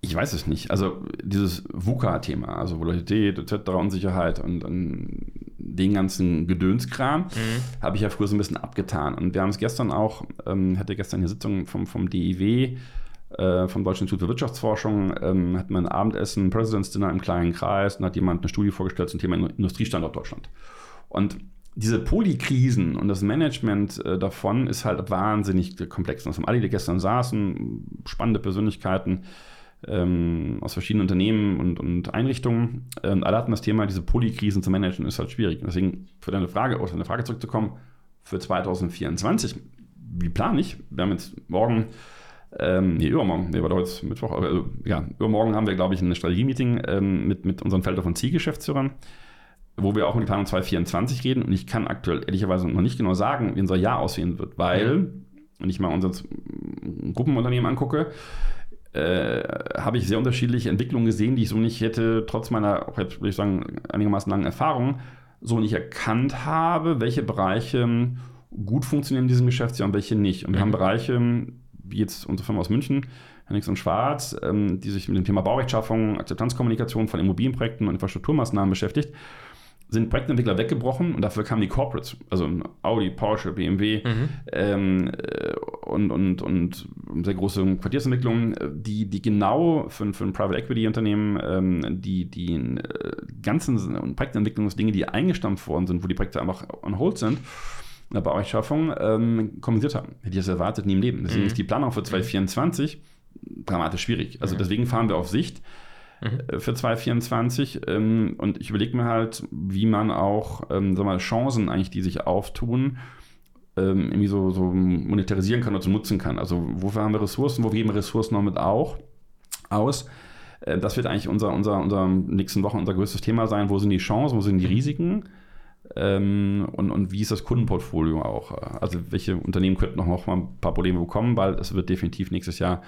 ich weiß es nicht. Also dieses VUCA-Thema, also Volatilität etc., Unsicherheit und, und den ganzen Gedönskram, mhm. habe ich ja früher so ein bisschen abgetan. Und wir haben es gestern auch, ähm, hatte gestern eine Sitzung vom, vom DIW, äh, vom Deutschen Institut für Wirtschaftsforschung, ähm, hat man ein Abendessen, President's Dinner im kleinen Kreis und hat jemand eine Studie vorgestellt zum Thema Industriestandort Deutschland. Und diese Polykrisen und das Management äh, davon ist halt wahnsinnig komplex. Das haben alle, die gestern saßen, spannende Persönlichkeiten, ähm, aus verschiedenen Unternehmen und, und Einrichtungen. Ähm, alle hatten das Thema, diese Polykrisen zu managen, ist halt schwierig. Deswegen für deine Frage, auf deine Frage zurückzukommen, für 2024, wie plane ich? Wir haben jetzt morgen, ähm, nee, übermorgen, nee, war doch jetzt Mittwoch, also, ja, übermorgen haben wir, glaube ich, ein Strategie-Meeting ähm, mit, mit unseren Felder von Zielgeschäftsführern, wo wir auch um die Planung 2024 reden. Und ich kann aktuell ehrlicherweise noch nicht genau sagen, wie unser Jahr aussehen wird, weil, wenn ich mal unser Gruppenunternehmen angucke, äh, habe ich sehr unterschiedliche Entwicklungen gesehen, die ich so nicht hätte, trotz meiner, auch jetzt würde ich sagen, einigermaßen langen Erfahrung, so nicht erkannt habe, welche Bereiche ähm, gut funktionieren in diesem Geschäftsjahr und welche nicht. Und wir mhm. haben Bereiche, wie jetzt unsere Firma aus München, Hennigs und Schwarz, ähm, die sich mit dem Thema Baurechtschaffung, Akzeptanzkommunikation von Immobilienprojekten und Infrastrukturmaßnahmen beschäftigt sind Projektentwickler weggebrochen und dafür kamen die Corporates, also Audi, Porsche, BMW mhm. ähm, äh, und, und, und sehr große Quartiersentwicklungen, die, die genau für, für ein Private Equity Unternehmen ähm, die, die äh, ganzen Projektentwicklungsdinge, die eingestampft worden sind, wo die Projekte einfach on hold sind, in der Baurechtschaffung ähm, kompensiert haben. Hätte ich das erwartet, nie im Leben. Deswegen mhm. ist die Planung für 2024 dramatisch schwierig. Also mhm. deswegen fahren wir auf Sicht mhm. für 2024. Ähm, und ich überlege mir halt, wie man auch ähm, sag mal, Chancen eigentlich, die sich auftun, ähm, irgendwie so, so monetarisieren kann oder so nutzen kann. Also wofür haben wir Ressourcen, wo geben wir Ressourcen noch mit auch aus? Äh, das wird eigentlich unser, unser, unser nächsten Wochen unser größtes Thema sein. Wo sind die Chancen, wo sind die Risiken? Ähm, und, und wie ist das Kundenportfolio auch? Also welche Unternehmen könnten noch mal ein paar Probleme bekommen, weil es wird definitiv nächstes Jahr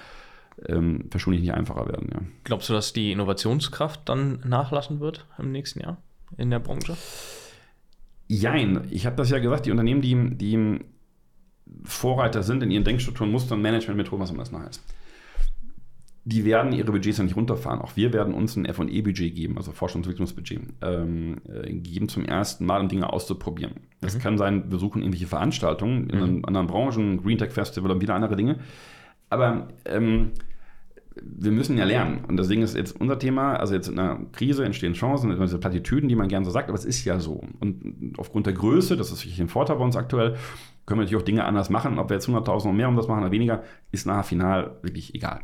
ähm, wahrscheinlich nicht einfacher werden. Ja. Glaubst du, dass die Innovationskraft dann nachlassen wird im nächsten Jahr in der Branche? Jein, ich habe das ja gesagt, die Unternehmen, die, die Vorreiter sind in ihren Denkstrukturen, Mustern, Managementmethoden, was immer das nachher ist, die werden ihre Budgets ja nicht runterfahren. Auch wir werden uns ein FE-Budget geben, also Forschungsentwicklungsbudget, ähm, äh, geben zum ersten Mal, um Dinge auszuprobieren. Das mhm. kann sein, wir suchen irgendwelche Veranstaltungen in mhm. anderen Branchen, Green Tech Festival und wieder andere Dinge. Aber ähm, wir müssen ja lernen. Und deswegen ist jetzt unser Thema, also jetzt in einer Krise entstehen Chancen, diese Plattitüden, die man gerne so sagt, aber es ist ja so. Und aufgrund der Größe, das ist wirklich ein Vorteil bei uns aktuell, können wir natürlich auch Dinge anders machen. Ob wir jetzt 100.000 oder mehr um das machen oder weniger, ist nachher final wirklich egal.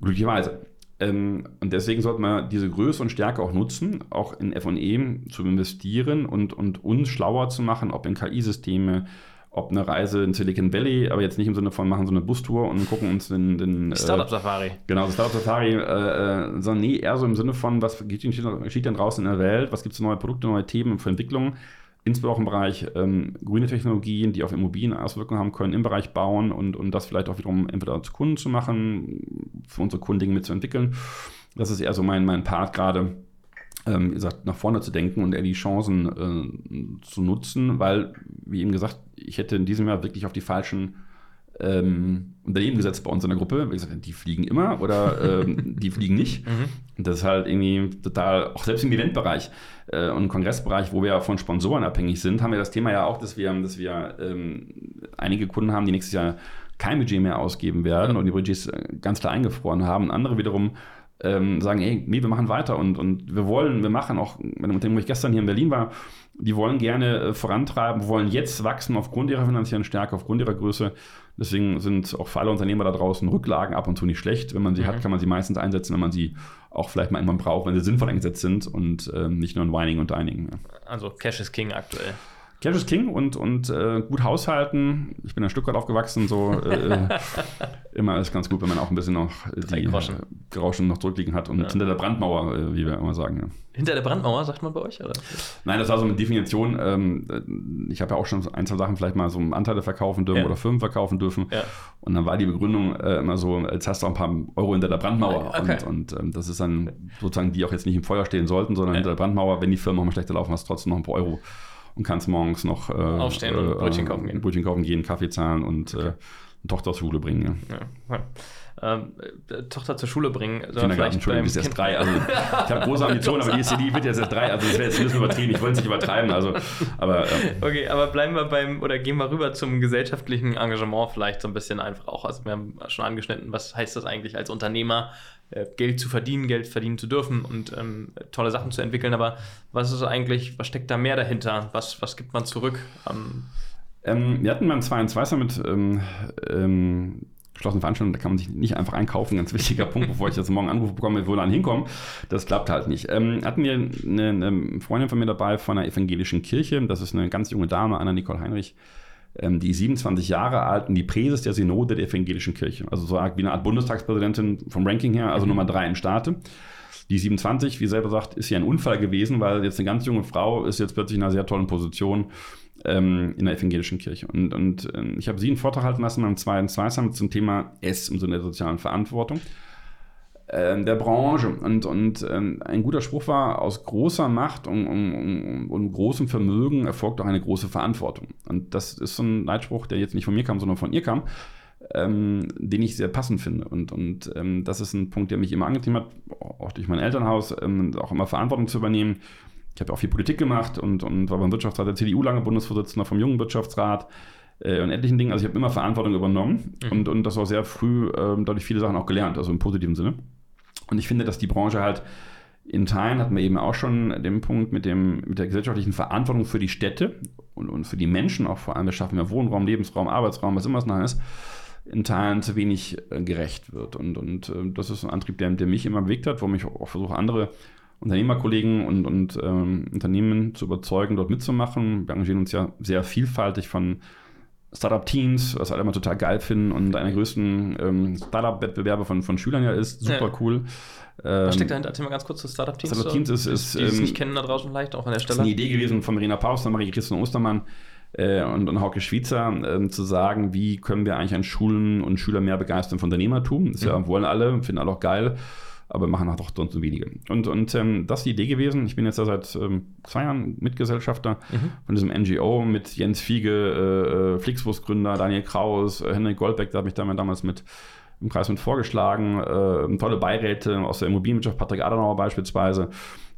Glücklicherweise. Ähm, und deswegen sollten wir diese Größe und Stärke auch nutzen, auch in FE zu investieren und, und uns schlauer zu machen, ob in KI-Systeme, ob eine Reise in Silicon Valley, aber jetzt nicht im Sinne von machen so eine Bustour und gucken uns den, den Startup Safari. Äh, genau, Startup Safari, äh, äh, sondern nee, eher so im Sinne von, was geschieht denn draußen in der Welt, was gibt es für neue Produkte, neue Themen für Entwicklungen, insbesondere auch im Bereich ähm, grüne Technologien, die auf Immobilien Auswirkungen haben können, im Bereich Bauen und, und das vielleicht auch wiederum entweder zu Kunden zu machen, für unsere Kunden Dinge mitzuentwickeln. Das ist eher so mein, mein Part gerade ähm, wie gesagt, nach vorne zu denken und eher die Chancen äh, zu nutzen, weil, wie eben gesagt, ich hätte in diesem Jahr wirklich auf die falschen ähm, Unternehmen gesetzt bei uns in der Gruppe. Wie gesagt, die fliegen immer oder ähm, die fliegen nicht. Mhm. Und das ist halt irgendwie total, auch selbst im Eventbereich äh, und Kongressbereich, wo wir von Sponsoren abhängig sind, haben wir das Thema ja auch, dass wir, dass wir ähm, einige Kunden haben, die nächstes Jahr kein Budget mehr ausgeben werden und die Budgets äh, ganz klar eingefroren haben. Andere wiederum ähm, sagen, ey, nee, wir machen weiter und, und wir wollen, wir machen auch, mit dem, wo ich gestern hier in Berlin war, die wollen gerne äh, vorantreiben, wollen jetzt wachsen aufgrund ihrer finanziellen Stärke, aufgrund ihrer Größe. Deswegen sind auch für alle Unternehmer da draußen Rücklagen ab und zu nicht schlecht. Wenn man sie mhm. hat, kann man sie meistens einsetzen, wenn man sie auch vielleicht mal irgendwann braucht, wenn sie sinnvoll eingesetzt sind und ähm, nicht nur ein Whining und Dining. Ja. Also Cash is King aktuell. Cash is King und, und äh, gut haushalten. Ich bin ein Stück weit aufgewachsen, so äh, immer ist ganz gut, wenn man auch ein bisschen noch die Groschen. Groschen noch zurückliegen hat und ja. hinter der Brandmauer, äh, wie wir immer sagen. Ja. Hinter der Brandmauer, sagt man bei euch? Oder? Nein, das war so eine Definition. Ähm, ich habe ja auch schon ein, zwei Sachen vielleicht mal so Anteile verkaufen dürfen ja. oder Firmen verkaufen dürfen. Und dann war die Begründung äh, immer so, jetzt hast du auch ein paar Euro hinter der Brandmauer. Okay. Und, und ähm, das ist dann sozusagen, die auch jetzt nicht im Feuer stehen sollten, sondern hinter der Brandmauer, wenn die Firmen auch mal schlechter laufen, hast du trotzdem noch ein paar Euro und kannst morgens noch äh, aufstehen und äh, Brötchen kaufen gehen. Brötchen kaufen gehen, Kaffee zahlen und okay. äh, eine Tochter zur Schule bringen. Ja. Ja. Ähm, äh, Tochter zur Schule bringen. Kindergarten, Entschuldigung, die ist erst drei. Also, ich habe große Ambitionen, aber die, ist, die wird jetzt erst drei. Also das wäre jetzt ein bisschen übertrieben. Ich wollte es nicht übertreiben. Also, aber, ähm. Okay, aber bleiben wir beim, oder gehen wir rüber zum gesellschaftlichen Engagement vielleicht so ein bisschen einfach auch. Also wir haben schon angeschnitten, was heißt das eigentlich als Unternehmer, äh, Geld zu verdienen, Geld verdienen zu dürfen und ähm, tolle Sachen zu entwickeln. Aber was ist eigentlich, was steckt da mehr dahinter? Was, was gibt man zurück? Ähm, ähm, wir hatten beim 2 und 2 Summit ähm, ähm, geschlossene Veranstaltung, da kann man sich nicht einfach einkaufen. Ganz wichtiger Punkt, bevor ich jetzt morgen Anruf bekomme, wo dann hinkommen. Das klappt halt nicht. Ähm, hatten wir eine, eine, Freundin von mir dabei von einer evangelischen Kirche. Das ist eine ganz junge Dame, Anna Nicole Heinrich. Ähm, die 27 Jahre alt und die Präses der Synode der evangelischen Kirche. Also so wie eine Art Bundestagspräsidentin vom Ranking her, also mhm. Nummer drei im Staate. Die 27, wie selber sagt, ist ja ein Unfall gewesen, weil jetzt eine ganz junge Frau ist jetzt plötzlich in einer sehr tollen Position ähm, in der evangelischen Kirche. Und, und äh, ich habe sie einen Vortrag halten lassen am zweiten Zweisam zum Thema S im Sinne der sozialen Verantwortung äh, der Branche. Und, und äh, ein guter Spruch war, aus großer Macht und, und, und, großem Vermögen erfolgt auch eine große Verantwortung. Und das ist so ein Leitspruch, der jetzt nicht von mir kam, sondern von ihr kam. Ähm, den ich sehr passend finde. Und, und ähm, das ist ein Punkt, der mich immer angetrieben hat, auch durch mein Elternhaus, ähm, auch immer Verantwortung zu übernehmen ich habe auch viel Politik gemacht und, und war beim Wirtschaftsrat der CDU lange Bundesvorsitzender vom Jungen Wirtschaftsrat äh, und etlichen Dingen. Also ich habe immer Verantwortung übernommen mhm. und, und das auch sehr früh äh, dadurch viele Sachen auch gelernt, also im positiven Sinne. Und ich finde, dass die Branche halt in Teilen hatten wir eben auch schon den Punkt mit, dem, mit der gesellschaftlichen Verantwortung für die Städte und, und für die Menschen auch vor allem. Wir schaffen ja Wohnraum, Lebensraum, Arbeitsraum, was immer es nachher ist in Teilen zu wenig äh, gerecht wird. Und, und äh, das ist ein Antrieb, der, der mich immer bewegt hat, warum ich auch versuche, andere Unternehmerkollegen und, und ähm, Unternehmen zu überzeugen, dort mitzumachen. Wir engagieren uns ja sehr vielfältig von Startup-Teams, was alle immer total geil finden und einer der größten ähm, Startup-Wettbewerbe von, von Schülern ja ist. Super ja. cool. Ähm, was steckt dahinter? Erzähl mal ganz kurz zu Startup-Teams. Startup-Teams ist, ist, die es ähm, nicht kennen da draußen vielleicht auch an der Stelle. Das ist eine Idee gewesen von Marina Paus, Marie Christian Ostermann äh, und, und Hauke Schweizer, äh, zu sagen, wie können wir eigentlich an Schulen und Schüler mehr begeistern von Unternehmertum. Das mhm. ja, wollen alle, finden alle auch geil aber machen auch doch sonst so wenige. Und, und ähm, das ist die Idee gewesen. Ich bin jetzt da seit ähm, zwei Jahren Mitgesellschafter mhm. von diesem NGO mit Jens Fiege, äh, äh Flixbus-Gründer, Daniel Kraus, äh, Henrik Goldbeck, da habe ich damals mit im Kreis mit vorgeschlagen. Äh, tolle Beiräte aus der Immobilienwirtschaft, Patrick Adenauer beispielsweise,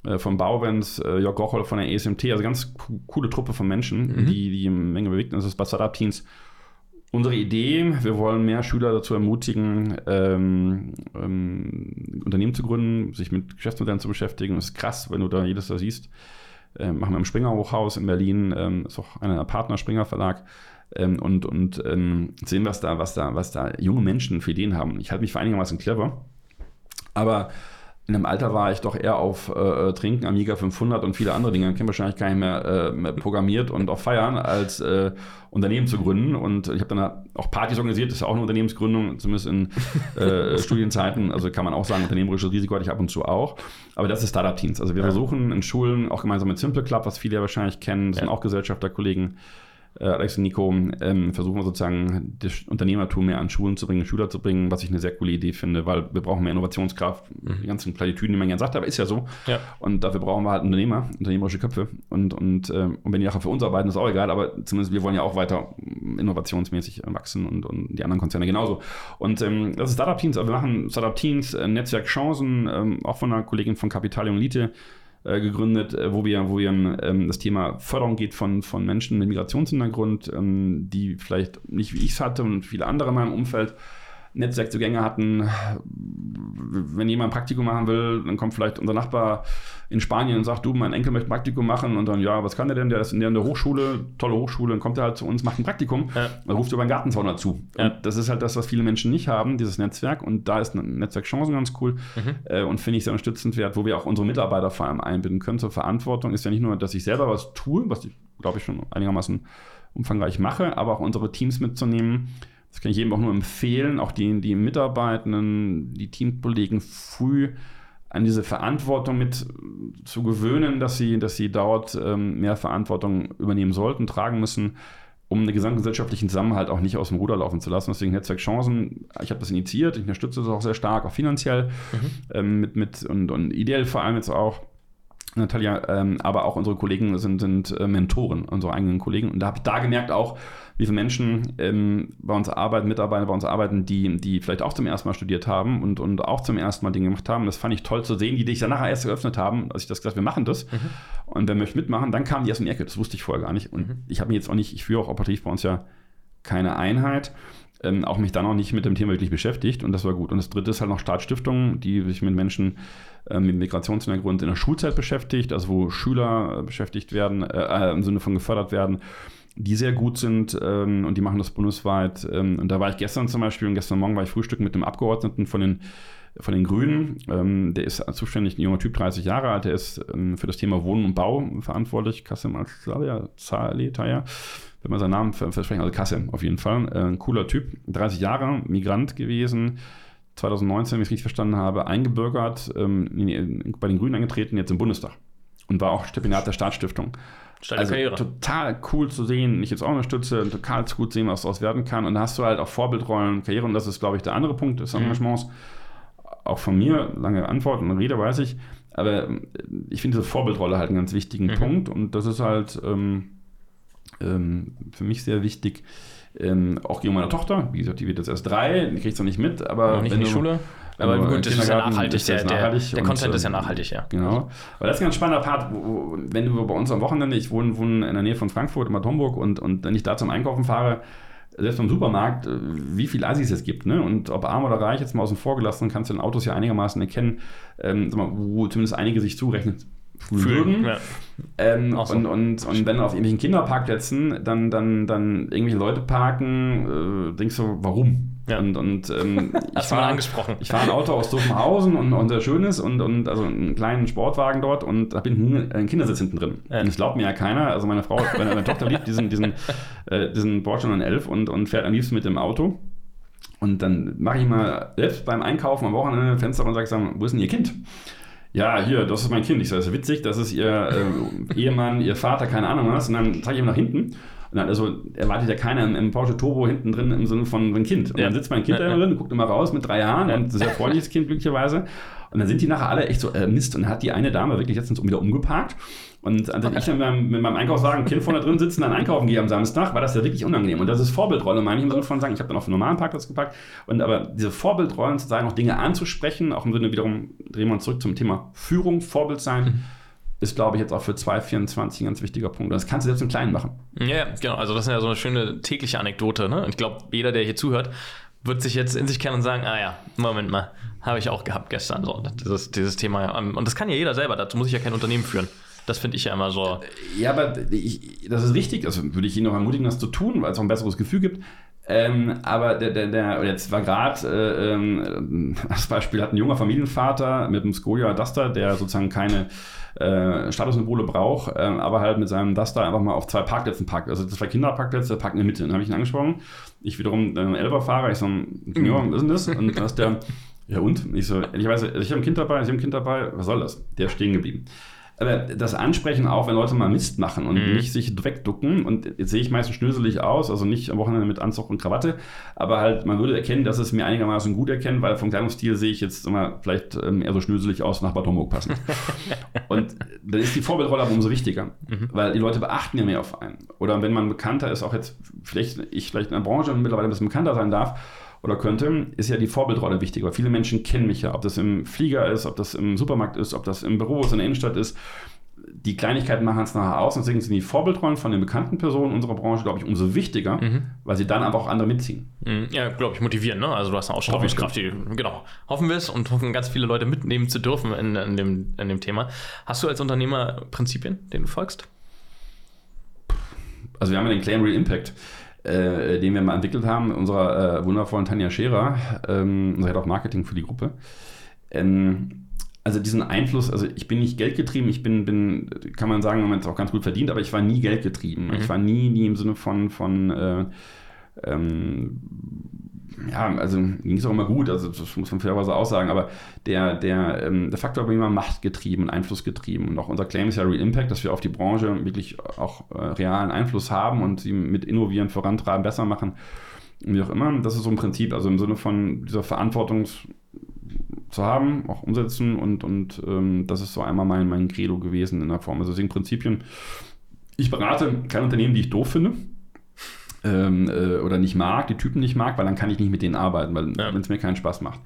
äh, von Bauwens, äh, Jörg Gochol von der ESMT, also ganz coole Truppe von Menschen, mhm. die, die eine Menge bewegt. Und das ist bei Startup-Teams unsere Idee, wir wollen mehr Schüler dazu ermutigen, ähm, ähm, Unternehmen zu gründen, sich mit Geschäftsmodellen zu beschäftigen. Das ist krass, wenn du da jedes Jahr siehst. Ähm, machen wir im Springer Hochhaus in Berlin, ähm, ist auch einer der Partner Springer Verlag. Ähm, und und ähm, sehen, was da, was, da, was da junge Menschen für Ideen haben. Ich halte mich für einigermaßen clever. Aber in dem Alter war ich doch eher auf äh, Trinken, Amiga 500 und viele andere Dinge, kennen wahrscheinlich gar nicht mehr, äh, mehr programmiert und auch feiern, als äh, Unternehmen zu gründen. Und ich habe dann auch Partys organisiert, das ist ja auch eine Unternehmensgründung, zumindest in äh, Studienzeiten. Also kann man auch sagen, unternehmerisches Risiko hatte ich ab und zu auch. Aber das ist Startup-Teams. Also wir ja. versuchen in Schulen, auch gemeinsam mit Simple Club, was viele ja wahrscheinlich kennen, das ja. sind auch Gesellschafterkollegen, äh, Alex und Nico, ähm, versuchen wir sozusagen das Unternehmertum mehr an Schulen zu bringen, Schüler zu bringen, was ich eine sehr coole Idee finde, weil wir brauchen mehr Innovationskraft. Mhm. Die ganzen Platitüden, die man gerne sagt, aber ist ja so. Ja. Und dafür brauchen wir halt Unternehmer, unternehmerische Köpfe. Und, und, äh, und wenn die nachher für uns arbeiten, ist auch egal, aber zumindest wir wollen ja auch weiter innovationsmäßig wachsen und, und die anderen Konzerne genauso. Und ähm, das ist Startup Teams, aber wir machen Startup Teams, äh, Netzwerk Chancen, ähm, auch von einer Kollegin von Capitalium Elite äh, gegründet, äh, wo wir, wo wir ähm, das Thema Förderung geht von, von Menschen mit Migrationshintergrund, ähm, die vielleicht nicht wie ich es hatte und viele andere in meinem Umfeld Netzwerkzugänge hatten. Wenn jemand ein Praktikum machen will, dann kommt vielleicht unser Nachbar in Spanien und sagt, du, mein Enkel möchte ein Praktikum machen und dann, ja, was kann der denn? Der ist in der, Hochschule, tolle Hochschule, dann kommt er halt zu uns, macht ein Praktikum, ja. dann ruft über einen Gartenzaun dazu. Ja. Und das ist halt das, was viele Menschen nicht haben, dieses Netzwerk und da ist ein Netzwerk Chancen ganz cool mhm. äh, und finde ich sehr unterstützend wert, wo wir auch unsere Mitarbeiter vor allem einbinden können zur Verantwortung. Ist ja nicht nur, dass ich selber was tue, was ich, glaube ich, schon einigermaßen umfangreich mache, aber auch unsere Teams mitzunehmen, das kann ich jedem auch nur empfehlen, auch die, die Mitarbeitenden, die Teamkollegen früh an diese Verantwortung mit zu gewöhnen, dass sie, dass sie dort ähm, mehr Verantwortung übernehmen sollten, tragen müssen, um den gesamtgesellschaftlichen Zusammenhalt auch nicht aus dem Ruder laufen zu lassen. Deswegen Netzwerk Chancen, ich habe das initiiert, ich unterstütze das auch sehr stark, auch finanziell, mhm. ähm, mit, mit und, und ideell vor allem jetzt auch. Natalia, ähm, aber auch unsere Kollegen sind, sind äh, Mentoren, unsere eigenen Kollegen. Und da habe ich da gemerkt auch, wie viele Menschen ähm, bei uns arbeiten, Mitarbeiter bei uns arbeiten, die, die vielleicht auch zum ersten Mal studiert haben und, und auch zum ersten Mal Dinge gemacht haben. Das fand ich toll zu sehen, die dich dann nachher erst eröffnet haben, als ich das gesagt habe, wir machen das. Mhm. Und wer möchte mitmachen, dann kamen die erst in die Ecke. Das wusste ich vorher gar nicht. Und mhm. ich habe mir jetzt auch nicht, ich führe auch operativ bei uns ja keine Einheit. Ähm, auch mich dann auch nicht mit dem Thema wirklich beschäftigt und das war gut. Und das dritte ist halt noch Startstiftung, die sich mit Menschen äh, mit Migrationshintergrund in der Schulzeit beschäftigt, also wo Schüler äh, beschäftigt werden, äh, im Sinne von gefördert werden die sehr gut sind ähm, und die machen das bundesweit. Ähm, und da war ich gestern zum Beispiel und gestern Morgen war ich frühstücken mit einem Abgeordneten von den, von den Grünen. Ähm, der ist zuständig, ein junger Typ, 30 Jahre alt, der ist ähm, für das Thema Wohnen und Bau verantwortlich. Kassem Al-Zaletaya, wenn man seinen Namen versprechen, also Kassem auf jeden Fall. Äh, ein cooler Typ, 30 Jahre, Migrant gewesen. 2019, wenn ich es richtig verstanden habe, eingebürgert, ähm, bei den Grünen eingetreten, jetzt im Bundestag und war auch Stipendiat der Staatsstiftung. Steile also Karriere. total cool zu sehen, ich jetzt auch unterstütze, total gut zu sehen, was daraus werden kann. Und da hast du halt auch Vorbildrollen, Karriere, und das ist, glaube ich, der andere Punkt des mhm. Engagements. Mhm. Auch von mir, lange Antwort und Rede weiß ich. Aber äh, ich finde diese Vorbildrolle halt einen ganz wichtigen mhm. Punkt. Und das ist halt ähm, ähm, für mich sehr wichtig. Ähm, auch gegen meine Tochter, wie gesagt, die wird jetzt erst drei, die kriegst du nicht mit, aber. Noch nicht in die Schule? Aber gut, das ist ja nachhaltig. Ist der, nachhaltig der, der Content und, ist ja ähm, nachhaltig, ja. Genau. Weil das ist ein ganz spannender Part, wo, wenn du bei uns am Wochenende, ich wohne, wohne in der Nähe von Frankfurt, in Bad Homburg, und, und wenn ich da zum Einkaufen fahre, selbst beim Supermarkt, äh, wie viel Assis es gibt. Ne? Und ob arm oder reich, jetzt mal außen vor gelassen, kannst du in Autos ja einigermaßen erkennen, ähm, wo zumindest einige sich zurechnen würden. Ja. Ähm, so. und, und, und wenn auf irgendwelchen Kinderparkplätzen dann, dann, dann irgendwelche Leute parken, äh, denkst du, warum? Ja. Und, und ähm, ich fahre angesprochen. Ich fahre ein Auto aus Dufenhausen und, und sehr schönes und, und also einen kleinen Sportwagen dort und da bin ein Kindersitz hinten drin. Ja. Und das glaubt mir ja keiner. Also meine Frau, meine, meine Tochter liebt diesen, diesen, äh, diesen Porsche 911 und, und fährt am liebsten mit dem Auto. Und dann mache ich mal selbst beim Einkaufen am Wochenende Fenster und sage, wo ist denn Ihr Kind? Ja, hier, das ist mein Kind. Ich sage, das ist witzig, das ist ihr äh, Ehemann, ihr Vater, keine Ahnung was. Und dann zeige ich ihm nach hinten. Also erwartet ja keiner im, im, Porsche Turbo hinten drin im Sinne von ein Kind. Und ja. dann sitzt mein Kind ja, da drin, guckt immer raus mit drei Jahren ja. und sehr freundliches Kind glücklicherweise. Und dann sind die nachher alle echt so, äh, Mist. Und dann hat die eine Dame wirklich letztens wieder umgeparkt. Und als okay. ich dann mit meinem, mit meinem Einkaufswagen Kind vorne drin sitzen, dann einkaufen gehe am Samstag, war das ja wirklich unangenehm. Und das ist Vorbildrolle, meine ich im Sinne von sagen, ich habe dann auf einen normalen Parkplatz gepackt. Und aber diese Vorbildrollen zu sagen, auch Dinge anzusprechen, auch im Sinne wiederum, drehen wir uns zurück zum Thema Führung, Vorbild sein. Mhm ist, glaube ich, jetzt auch für 2024 ein ganz wichtiger Punkt. Das kannst du selbst im Kleinen machen. Ja, genau. Also das ist ja so eine schöne tägliche Anekdote. Ne? Und ich glaube, jeder, der hier zuhört, wird sich jetzt in sich kennen und sagen, ah ja, Moment mal, habe ich auch gehabt gestern. So, dieses, dieses Thema. Und das kann ja jeder selber. Dazu muss ich ja kein Unternehmen führen. Das finde ich ja immer so. Ja, aber ich, das ist richtig. Also würde ich Ihnen noch ermutigen, das zu tun, weil es auch ein besseres Gefühl gibt. Ähm, aber der, der, der, jetzt war gerade, äh, ähm, das Beispiel hat ein junger Familienvater mit einem Skolia Duster, der sozusagen keine äh, Statussymbole braucht, äh, aber halt mit seinem Duster einfach mal auf zwei Parkplätzen parkt. Also zwei Kinderparkplätze, parken in der Mitte. Dann habe ich ihn angesprochen. Ich wiederum äh, Elberfahrer, ich so, Junior, was ist denn das? Und da ist der, ja und? Ich so, ich weiß, ich habe ein Kind dabei, ich habe ein Kind dabei, was soll das? Der ist stehen geblieben. Aber das Ansprechen auch, wenn Leute mal Mist machen und mhm. nicht sich wegducken, und jetzt sehe ich meistens schnöselig aus, also nicht am Wochenende mit Anzug und Krawatte, aber halt, man würde erkennen, dass es mir einigermaßen gut erkennt, weil vom Kleidungsstil sehe ich jetzt immer vielleicht ähm, eher so schnöselig aus, nach Bad Homburg passend. und dann ist die Vorbildrolle aber umso wichtiger, mhm. weil die Leute beachten ja mehr auf einen. Oder wenn man bekannter ist, auch jetzt, vielleicht ich vielleicht in der Branche mittlerweile ein bisschen bekannter sein darf, oder könnte, ist ja die Vorbildrolle wichtig, weil viele Menschen kennen mich ja, ob das im Flieger ist, ob das im Supermarkt ist, ob das im Büro ist, in der Innenstadt ist. Die Kleinigkeiten machen es nachher aus, deswegen sind die Vorbildrollen von den bekannten Personen unserer Branche, glaube ich, umso wichtiger, mhm. weil sie dann aber auch andere mitziehen. Mhm. Ja, glaube ich, motivieren, ne? Also du hast eine Ausstrahlungskraft, die, genau. Hoffen wir es und hoffen ganz viele Leute mitnehmen zu dürfen in, in, dem, in dem Thema. Hast du als Unternehmer Prinzipien, denen du folgst? Also wir haben ja den Claim Real Impact äh, den wir mal entwickelt haben, unserer äh, wundervollen Tanja Scherer, ähm, unser Head of Marketing für die Gruppe. Ähm, also diesen Einfluss, also ich bin nicht geldgetrieben, ich bin, bin kann man sagen, man hat es auch ganz gut verdient, aber ich war nie geldgetrieben. Mhm. Ich war nie, nie im Sinne von, von äh, ähm, ja, also ging es auch immer gut, also das muss man fairerweise auch sagen, aber der, der, ähm, der Faktor war immer machtgetrieben, Einflussgetrieben. Und auch unser Claim ist ja Real Impact, dass wir auf die Branche wirklich auch äh, realen Einfluss haben und sie mit innovieren, vorantreiben, besser machen. Wie auch immer. Das ist so ein Prinzip, also im Sinne von dieser Verantwortung zu haben, auch umsetzen und, und ähm, das ist so einmal mein, mein Credo gewesen in der Form. Also deswegen Prinzipien. Ich berate kein Unternehmen, die ich doof finde ähm, äh, oder nicht mag, die Typen nicht mag, weil dann kann ich nicht mit denen arbeiten, weil ja. wenn es mir keinen Spaß macht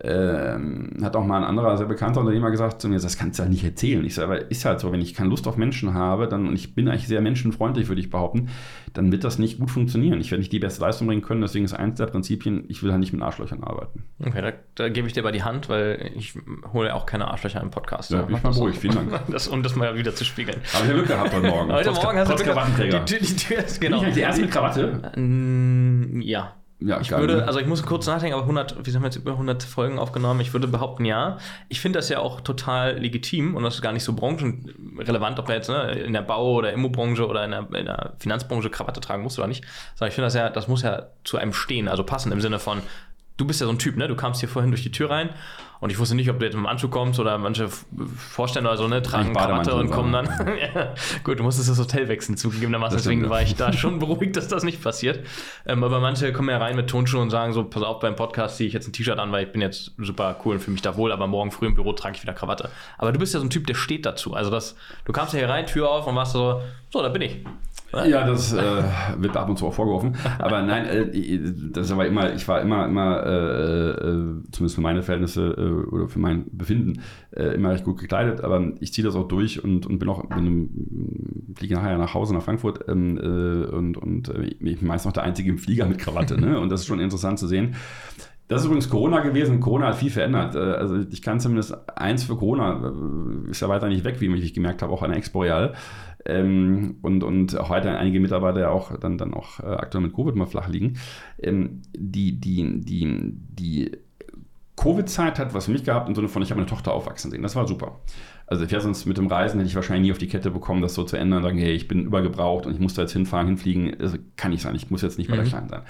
ähm, hat auch mal ein anderer sehr bekannter Unternehmer gesagt zu mir, das kannst du ja nicht erzählen. Ich sage, aber ist halt so, wenn ich keine Lust auf Menschen habe, dann, und ich bin eigentlich sehr menschenfreundlich, würde ich behaupten, dann wird das nicht gut funktionieren. Ich werde nicht die beste Leistung bringen können, deswegen ist eins der Prinzipien, ich will halt nicht mit Arschlöchern arbeiten. Okay, da, da gebe ich dir bei die Hand, weil ich hole auch keine Arschlöcher im Podcast. Ja, bin ich mal ruhig, vielen Dank. das, um das mal wieder zu spiegeln. Aber ich habe Glück gehabt heute Morgen. Heute Morgen hast du Glück gehabt. Die, die, die, genau. Bin ich die erste mit Krawatte? Ja. Ja, ich würde, ne? also ich muss kurz nachdenken, aber 100, wie haben wir jetzt über 100 Folgen aufgenommen? Ich würde behaupten, ja. Ich finde das ja auch total legitim und das ist gar nicht so branchenrelevant, ob er jetzt ne, in der Bau- oder Immobranche oder in der, in der Finanzbranche Krawatte tragen muss oder nicht. Sondern ich finde das ja, das muss ja zu einem stehen, also passen im Sinne von, du bist ja so ein Typ, ne? Du kamst hier vorhin durch die Tür rein und ich wusste nicht, ob du jetzt im Anzug kommst oder manche Vorstände oder so, ne, tragen Krawatte und kommen dann. ja, gut, du musstest das Hotel wechseln, zugegebenermaßen. Deswegen war ich da schon beruhigt, dass das nicht passiert. Ähm, aber manche kommen ja rein mit Tonschuhen und sagen so, pass auf, beim Podcast ziehe ich jetzt ein T-Shirt an, weil ich bin jetzt super cool und fühle mich da wohl, aber morgen früh im Büro trage ich wieder Krawatte. Aber du bist ja so ein Typ, der steht dazu. Also das, du kamst ja hier rein, Tür auf und warst so, so, da bin ich. Ja, das äh, wird ab und zu auch vorgeworfen. Aber nein, äh, das ist aber immer, ich war immer, immer, äh, äh zumindest für meine Verhältnisse äh, oder für mein Befinden, äh, immer recht gut gekleidet. Aber ich ziehe das auch durch und, und bin auch, bin, fliege nachher nach Hause nach Frankfurt ähm, und, und ich bin meist noch der Einzige im Flieger mit Krawatte. Ne? Und das ist schon interessant zu sehen. Das ist übrigens Corona gewesen. Corona hat viel verändert. Also ich kann zumindest eins für Corona, ist ja weiter nicht weg, wie ich gemerkt habe, auch an Expo Real. Ähm, und, und heute einige Mitarbeiter ja auch dann, dann auch äh, aktuell mit Covid mal flach liegen. Ähm, die, die, die, die Covid-Zeit hat was für mich gehabt im Sinne von, ich habe meine Tochter aufwachsen sehen. Das war super. Also ich wäre sonst mit dem Reisen, hätte ich wahrscheinlich nie auf die Kette bekommen, das so zu ändern, sagen, hey, ich bin übergebraucht und ich muss da jetzt hinfahren, hinfliegen. Also kann ich sein, ich muss jetzt nicht bei mhm. der Kleinen sein.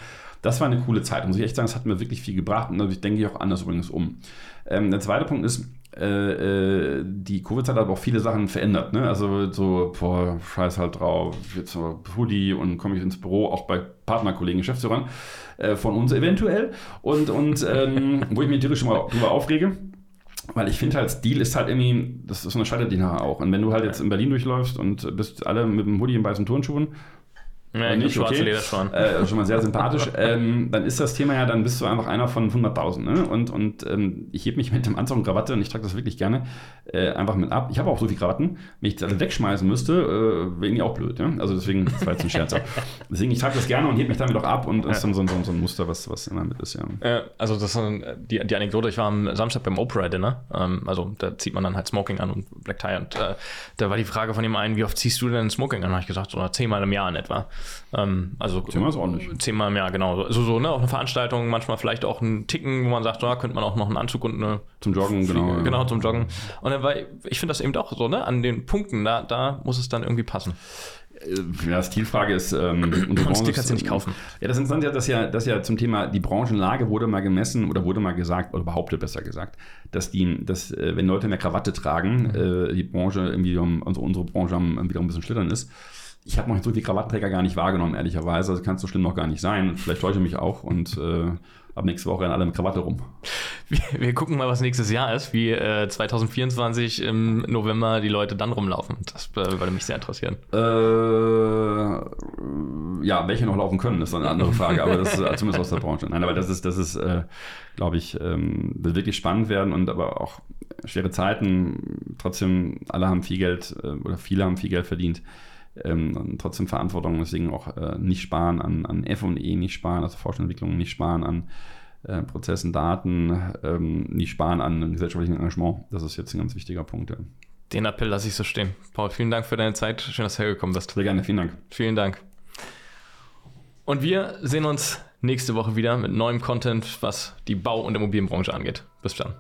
Das war eine coole Zeit. Muss ich echt sagen, es hat mir wirklich viel gebracht und ich denke auch anders übrigens um. Ähm, der zweite Punkt ist, äh, äh, die Covid-Zeit hat aber auch viele Sachen verändert. Ne? Also so, boah, scheiß halt drauf, jetzt so Hoodie und komme ich ins Büro, auch bei Partnerkollegen, Geschäftsführern äh, von uns eventuell. Und, und ähm, wo ich mich natürlich schon mal drüber aufrege, weil ich finde halt, Stil ist halt irgendwie, das ist eine Scheitert die nachher auch. Und wenn du halt jetzt in Berlin durchläufst und bist alle mit dem Hoodie in weißen Turnschuhen, ja, nicht, schwarze okay. Lederschuhen. Äh, schon mal sehr sympathisch. ähm, dann ist das Thema ja, dann bist du einfach einer von 100.000. Ne? Und, und ähm, ich hebe mich mit dem Anzug und Krawatte, und ich trage das wirklich gerne, äh, einfach mit ab. Ich habe auch so viele Krawatten. Wenn ich das alle wegschmeißen müsste, äh, wäre irgendwie auch blöd. Ja? Also deswegen, das war jetzt ein Scherz. deswegen, ich trage das gerne und hebe mich damit auch ab und das ist dann so, so, so, ein Muster, was, was immer mit ist. Ja. also das ist die, die Anekdote, ich war am Samstag beim Opera-Dinner. Ähm, also da zieht man dann halt Smoking an und Black Tie. Und äh, da war die Frage von dem einen, wie oft ziehst du denn Smoking an? Da habe ich gesagt, so zehnmal im Jahr in etwa. Ähm, also Zehnmal ist ordentlich. Zehnmal im Jahr, genau. Also so, ne, auf eine Veranstaltung, manchmal vielleicht auch ein Ticken, wo man sagt, da könnte man auch noch einen Anzug und eine Zum Joggen, genau. Fliege- ja. genau zum Joggen. Und dann war, ich finde das eben auch so, ne, an den Punkten, da, da muss es dann irgendwie passen. Äh, Ja, Stilfrage ist. Ähm, unsere Und Branche ist, kannst du nicht kaufen. Ja, das Interessante ist ja, dass ja, dass ja zum Thema die Branchenlage wurde mal gemessen oder wurde mal gesagt, oder behauptet besser gesagt, dass die, dass, äh, wenn Leute mehr Krawatte tragen, äh, die Branche irgendwie, also unsere Branche wieder ein bisschen schlittern ist. Ich habe noch so viele Krawattenträger gar nicht wahrgenommen, ehrlicherweise. Also kann so schlimm noch gar nicht sein. Vielleicht täusche ich mich auch und äh, ab nächste Woche rennen alle mit Krawatte rum. Wir, wir gucken mal, was nächstes Jahr ist, wie äh, 2024 im November die Leute dann rumlaufen. Das äh, würde mich sehr interessieren. Äh, ja, welche noch laufen können, ist dann eine andere Frage, aber das ist äh, zumindest aus der Branche. Nein, aber das ist, das ist, äh, glaube ich, ähm, wird wirklich spannend werden und aber auch schwere Zeiten. Trotzdem, alle haben viel Geld äh, oder viele haben viel Geld verdient. Ähm, und trotzdem Verantwortung, deswegen auch äh, nicht sparen an, an F&E, nicht sparen, also Forschungsentwicklung, nicht sparen an äh, Prozessen, Daten, ähm, nicht sparen an gesellschaftlichen Engagement. Das ist jetzt ein ganz wichtiger Punkt. Ja. Den Appell lasse ich so stehen. Paul, vielen Dank für deine Zeit. Schön, dass du hergekommen bist. Sehr gerne, vielen Dank. Vielen Dank. Und wir sehen uns nächste Woche wieder mit neuem Content, was die Bau- und Immobilienbranche angeht. Bis dann.